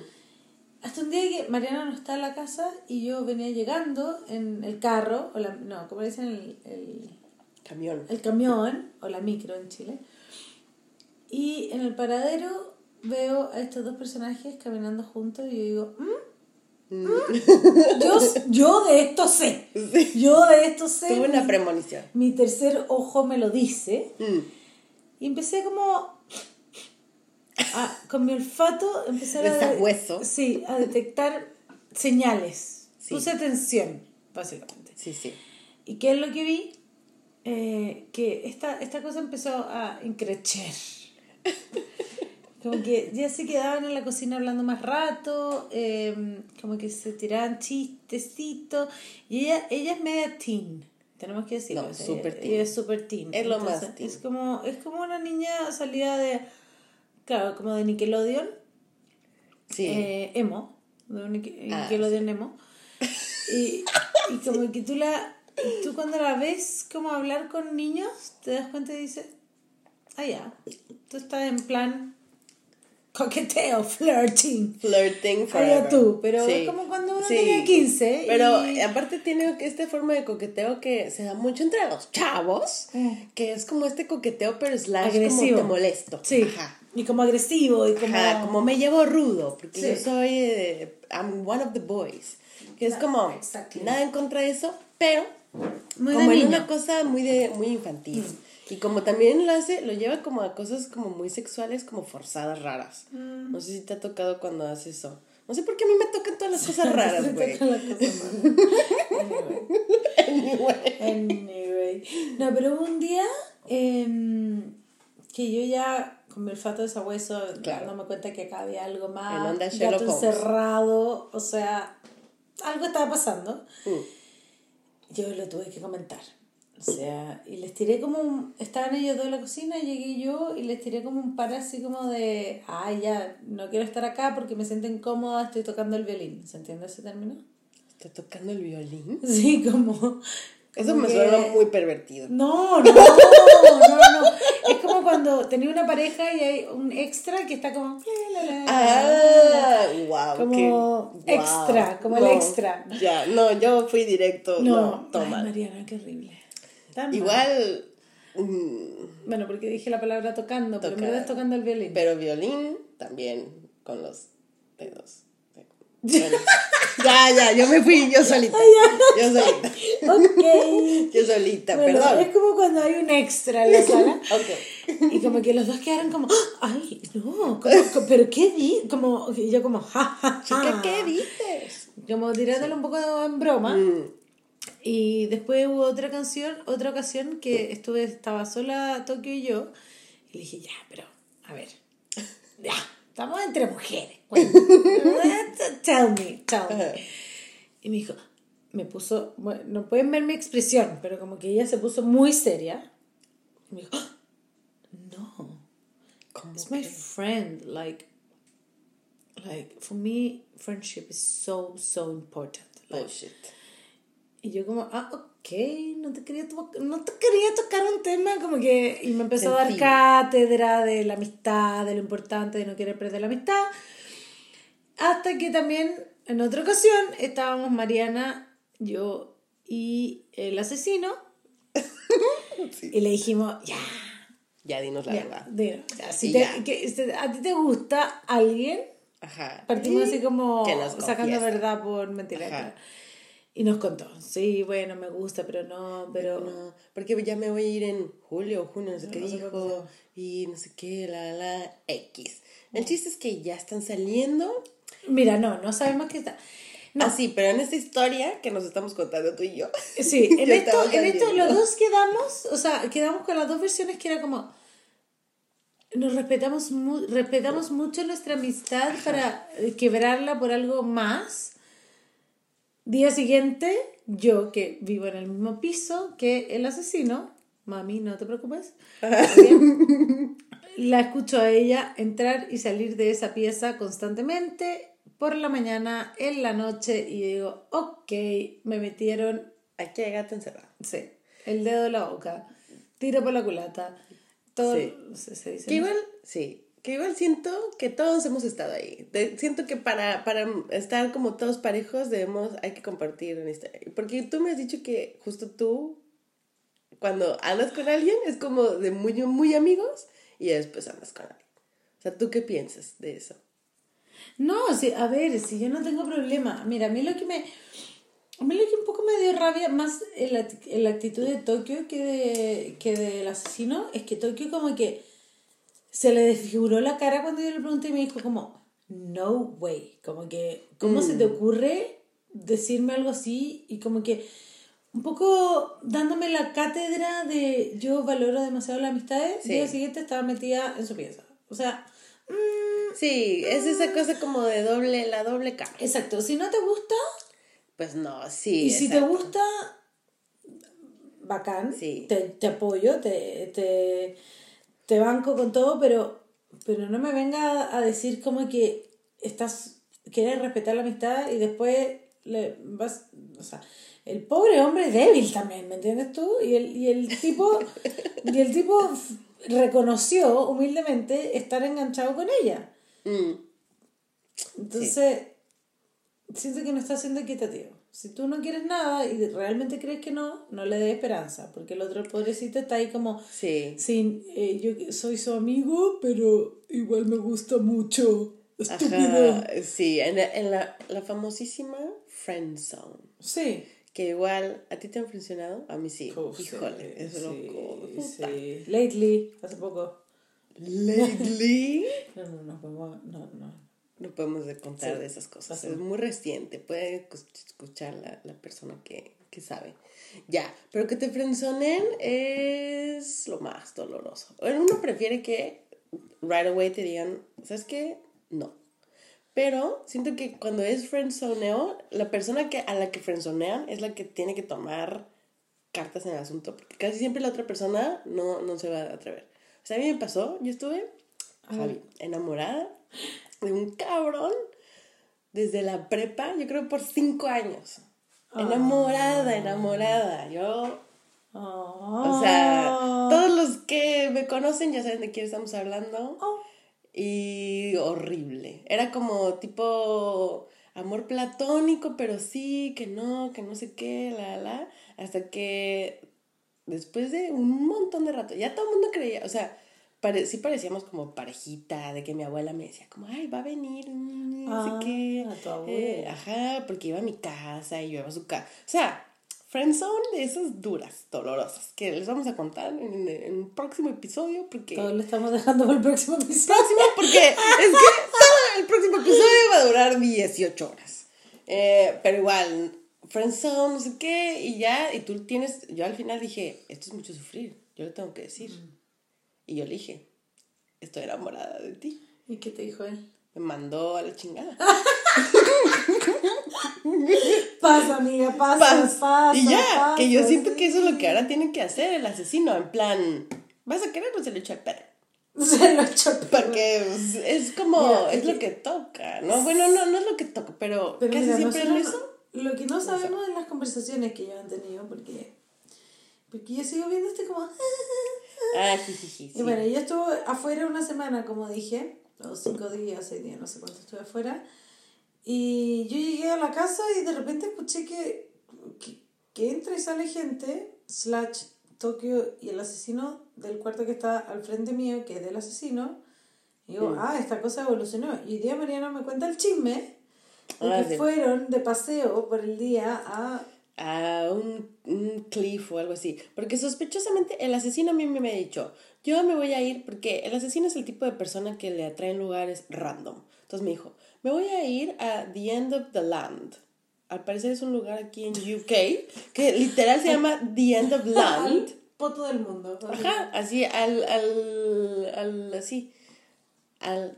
Hasta un día que Mariana no está en la casa y yo venía llegando en el carro, o la, no, como dicen, el, el, Camión. el camión, o la micro en Chile. Y en el paradero veo a estos dos personajes caminando juntos y yo digo, "¿Mm? ¿Mm? Yo, yo de esto sé. Yo de esto sé. Tuve una premonición. mi tercer ojo me lo dice. Mm. Y empecé como a- con mi olfato De a sabueso. sí, a detectar señales. Puse atención, básicamente. Sí, sí. ¿Y qué es lo que vi? Eh, que esta, esta cosa empezó a increcer. Como que ya se quedaban en la cocina hablando más rato, eh, como que se tiraban chistecitos. Y ella, ella es media teen, tenemos que decirlo. No, o sea, súper ella- teen. ella es súper teen. Es lo Entonces, más teen. Es como, es como una niña salida de, claro, como de Nickelodeon, Sí. eh, emo, de un Nicke- Ah, Nickelodeon emo. Y, y como que tú la, tú cuando la ves como hablar con niños, te das cuenta y dices, ah, ya, tú estás en plan coqueteo, flirting. Flirting forever. Allá tú, pero Sí. es como cuando uno Sí. tenía 15. Pero y- aparte tiene esta forma de coqueteo que se da mucho entre los chavos, Mm. que es como este coqueteo pero slash Agresivo. como te molesto. Sí, Ajá. y como agresivo, y como... Ajá, como me llevo rudo, porque Sí. yo soy, eh, I'm one of the boys. Que es como, nada en contra de eso, pero Muy como en una cosa muy de muy infantil. Y como también lo hace, lo lleva como a cosas como muy sexuales, como forzadas, raras. Mm. No sé si te ha tocado cuando hace eso. No sé por qué a mí me tocan todas las cosas raras, güey. Anyway. Anyway. No, pero hubo un día em, que yo ya, con mi olfato de sabueso, Claro. dándome cuenta que acá había algo En más. onda gato encerrado, o sea, algo estaba pasando. Mm. Yo lo tuve que comentar. O sea, y les tiré como un... Estaban ellos dos en la cocina, llegué yo y les tiré como un par así como de... Ay, ya, no quiero estar acá porque me siento incómoda, estoy tocando el violín. ¿Se entiende ese término? ¿Está tocando el violín? Sí, como... Eso como me que- suena muy pervertido. No, no, no, no. Es como cuando tenía una pareja y hay un extra que está como... Ah, wow. Como extra, como el extra. Ya, no, yo fui directo. No, No, toma. Ay, Mariana, qué horrible. Igual, mm, Bueno, porque dije la palabra tocando, pero Tocar. verdad es tocando el violín. pero violín también con los dedos. Bueno, ya, ya, yo me fui yo solita. Yo solita. ok. Yo solita, Bueno, perdón. es como cuando hay un extra en la sala. Ok. Y como que los dos quedaron como, ay, no, como, pero qué di, como, y yo como, ja, ja, ja. ¿Qué, ¿Qué dices? Como tirándolo un poco en broma. Mm, Y después hubo otra canción, otra ocasión que estuve, estaba sola Tokio y yo. Y le dije, ya, pero, a ver, ya, estamos entre mujeres. Bueno, tell me, tell me. Y me dijo, me puso, bueno, no pueden ver mi expresión, pero como que ella se puso muy seria. Y me dijo, "Ah, no, ¿Cómo it's my friend, like, like, for me, friendship is so, so important. Like, Bullshit. Y yo como, ah, ok, no te quería, to- no te quería tocar un tema como que... Y me empezó a dar cátedra de la amistad, de lo importante de no querer perder la amistad. Hasta que también, en otra ocasión, estábamos Mariana, yo y el asesino. Sí. Y le dijimos, ya, Ya dinos la ya, verdad. si te- ya. que- a ti te gusta alguien, Ajá. Partimos Sí. así como sacando verdad por mentira. Y nos contó, sí, bueno, me gusta, pero no, pero... No, porque ya me voy a ir en julio o junio, no sé qué No dijo, y no sé qué, la, la, X. El chiste es que ya están saliendo. Mira, no, no sabemos qué está. No, Ah, sí, pero en esta historia que nos estamos contando tú y yo. sí, en esto, en esto los dos quedamos, o sea, quedamos con las dos versiones que era como... Nos respetamos, mu- respetamos mucho nuestra amistad para quebrarla por algo más. Día siguiente, yo que vivo en el mismo piso que el asesino, mami, no te preocupes, Bien. la escucho a ella entrar y salir de esa pieza constantemente por la mañana, en la noche, y digo, ok, me metieron, Aquí hay gato encerrado. sí, el dedo en la boca, tiro por la culata, todo, Sí. se, se dice, igual, sí, que igual siento que todos hemos estado ahí. Siento que para, para estar como todos parejos debemos, hay que compartir una historia. Porque tú me has dicho que justo tú, cuando andas con alguien, es como de muy, muy amigos y después andas con alguien. O sea, ¿tú qué piensas de eso? No, sí, a ver, si yo no tengo problema. Mira, a mí lo que me. A mí lo que un poco me dio rabia, más en la, en la actitud de Tokio que, de, que del asesino, es que Tokio como que se le desfiguró la cara cuando yo le pregunté y me dijo como, no way, como que, ¿cómo se te ocurre decirme algo así y como que un poco dándome la cátedra de yo valoro demasiado las amistades, Sí. el día siguiente estaba metida en su pieza. O sea, mm, Sí, es esa cosa como de doble, la doble cara. exacto, si no te gusta Pues no, sí. y si te gusta, bacán, Sí. te, te apoyo, te, te, te banco con todo, pero, pero no me venga a decir como que estás, quieres respetar la amistad y después le vas, o sea, el pobre hombre es débil también, ¿me entiendes tú? Y el, y el tipo, y el tipo reconoció humildemente estar enganchado con ella. Mm, Entonces, siento que no está siendo equitativo. Si tú no quieres nada y realmente crees que no, no le des esperanza, porque el otro pobrecito está ahí como, sí. sin, eh, yo soy su amigo, pero igual me gusta mucho. Estúpido. Ajá, sí, en, la- en la, la famosísima Friend Zone. Sí. Que igual, ¿a ti te han funcionado? A mí sí. Uf, Híjole, sí, es loco. sí. Lately, hace poco. Lately. No, no, no, no, no. No podemos de contar Sí, de esas cosas. Es muy reciente. Puede escu- escuchar la, la persona que, que sabe. Ya, pero que te frenzonen es lo más doloroso. Uno prefiere que right away te digan, ¿sabes qué? No. Pero siento que cuando es frenzoneo, la persona que, a la que frenzonean es la que tiene que tomar cartas en el asunto. Porque casi siempre la otra persona no, no se va a atrever. O sea, a mí me pasó, yo estuve, Javi, enamorada de un cabrón desde la prepa, yo creo por cinco años. Enamorada, enamorada. Yo, o sea, Ah. todos los que me conocen ya saben de quién estamos hablando. Oh. Y horrible. Era como tipo amor platónico, pero sí, que no, que no sé qué, la, la. Hasta que después de un montón de rato, ya todo el mundo creía, o sea, pare- sí parecíamos como parejita, de que mi abuela me decía como, ay, va a venir, mm, no Ah, sé qué. tu abuela. Eh, ajá, porque iba a mi casa y yo iba a su casa. O sea, friendzone de esas duras, dolorosas, que les vamos a contar en, en un próximo episodio, porque... Todo lo estamos dejando para el próximo episodio. próximo porque es que todo el próximo episodio va a durar 18 horas. Eh, pero igual, friendzone, no sé qué, y ya, y tú tienes, yo al final dije, esto es mucho sufrir, yo le tengo que decir. Y yo le dije, estoy enamorada de ti. ¿Y qué te dijo él? Me mandó a la chingada. Pasa, amiga, pasa, pasa. y ya, pasa, que yo siento sí. que eso es lo que ahora tiene que hacer el asesino, en plan, ¿vas a querer o se le echa el perro? Se lo echó Porque pues, es como, Mira, es lo que- toca, ¿no? Bueno, no, no es lo que toca, pero, Pero casi mira, siempre es nosotros eso. no- Lo que no sabemos es las conversaciones que ellos han tenido, porque, porque yo sigo viendo este como... Ah, jijiji, sí. Y bueno, yo estuve afuera una semana, como dije, o cinco días, seis días, no sé cuánto estuve afuera. Y yo llegué a la casa y de repente escuché que, que, que entra y sale gente, slash Tokio y el asesino del cuarto que está al frente mío, que es del asesino. Y digo, Mm. ah, esta cosa evolucionó. Y hoy día Mariana me cuenta el chisme de Ah, que sí. fueron de paseo por el día a... A un, un cliff o algo así. Porque sospechosamente el asesino a mí me ha dicho, yo me voy a ir porque el asesino es el tipo de persona que le atraen lugares random. Entonces me dijo, me voy a ir a The End of the Land. Al parecer es un lugar aquí en UK que literal se llama The End of Land. poto del mundo. Ajá, así al, al, al, así, al,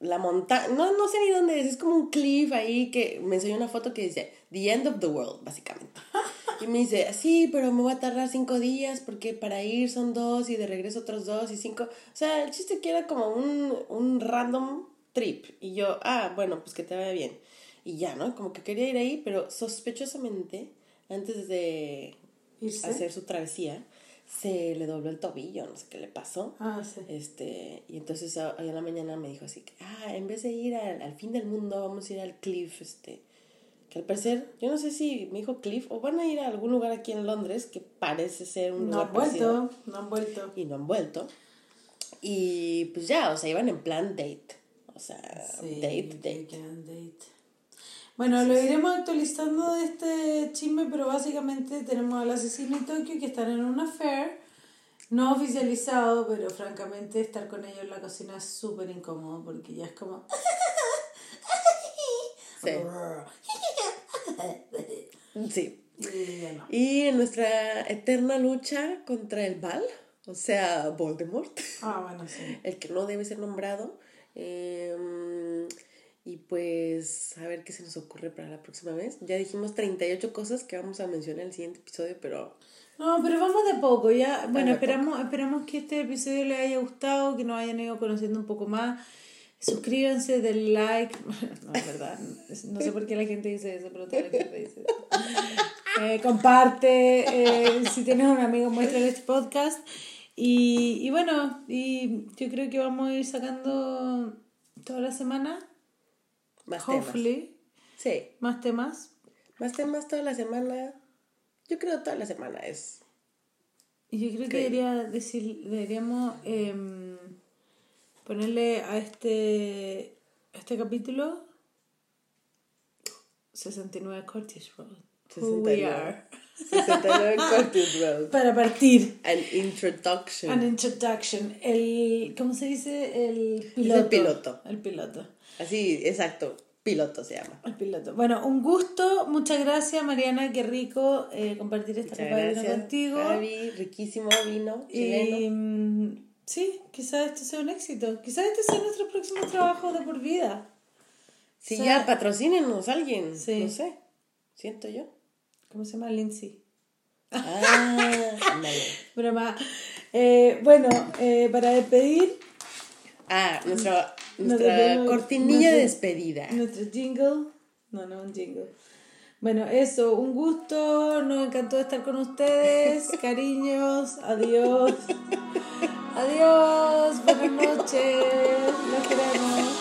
la montaña, no, no sé ni dónde es, es como un cliff ahí que me enseñó una foto que dice, the end of the world, básicamente. Y me dice, sí, pero me voy a tardar cinco días porque para ir son dos y de regreso otros dos y cinco. O sea, el chiste que era como un, un random trip. Y yo, ah, bueno, pues que te vaya bien. Y ya, ¿no? Como que quería ir ahí, pero sospechosamente, antes de Irse. hacer su travesía, se le dobló el tobillo, no sé qué le pasó. Ah, sí. Este, y entonces a- hoy en la mañana me dijo así que, ah, en vez de ir al, al fin del mundo, vamos a ir al cliff, este, que al parecer, yo no sé si me dijo cliff o van a ir a algún lugar aquí en Londres que parece ser un No lugar han parecido, vuelto, no han vuelto. y no han vuelto. Y pues ya, o sea, iban en plan date. O sea, Sí, date, date. weekend date. Bueno, lo iremos actualizando de este chisme, pero básicamente tenemos al asesino y Tokio que están en una affair, no oficializado, pero francamente estar con ellos en la cocina es súper incómodo porque ya es como... Sí. Sí. Y bueno. Y en nuestra eterna lucha contra el mal, o sea, Voldemort, Ah, bueno, sí. el que no debe ser nombrado. Em, y pues a ver qué se nos ocurre para la próxima vez. Ya dijimos 38 cosas que vamos a mencionar en el siguiente episodio, pero No, pero vamos de poco, ya. Bueno, esperamos, esperamos que este episodio les haya gustado, que nos hayan ido conociendo un poco más. Suscríbanse, den like. No, es verdad. No sé por qué la gente dice eso, pero toda la gente dice eso. Eh, comparte. eh, si tienes un amigo, muéstrale este podcast. Y, y bueno, y yo creo que vamos a ir sacando toda la semana. Más temas. Hopefully. Sí, Más temas. más temas toda la semana. Yo creo toda la semana es. Y yo creo que debería decir, deberíamos em, ponerle a este, a este capítulo 69 Curtis Road. Who we 69. are. 69 Curtis Road. Para partir. An introduction. An introduction. El, ¿cómo se dice? El el piloto. piloto. El piloto. Así, exacto. Piloto se llama. El piloto. Bueno, un gusto. Muchas gracias, Mariana. Qué rico eh, compartir esta copa de vino gracias. contigo. Javi, riquísimo vino Y chileno. mm, sí, quizás esto sea un éxito. Quizás este sea nuestro próximo trabajo de por vida. Si o sea- ya patrocínenos alguien. Sí. No sé. Siento yo. ¿Cómo se llama? Lindsay. Ah. Broma. Eh, bueno, eh, para despedir, Ah, nuestra, cortinilla de- despedida. nuestro jingle. No, no, un jingle. Bueno, eso, un gusto. Nos encantó estar con ustedes. Cariños. Adiós. Adiós. Buenas noches. Los queremos.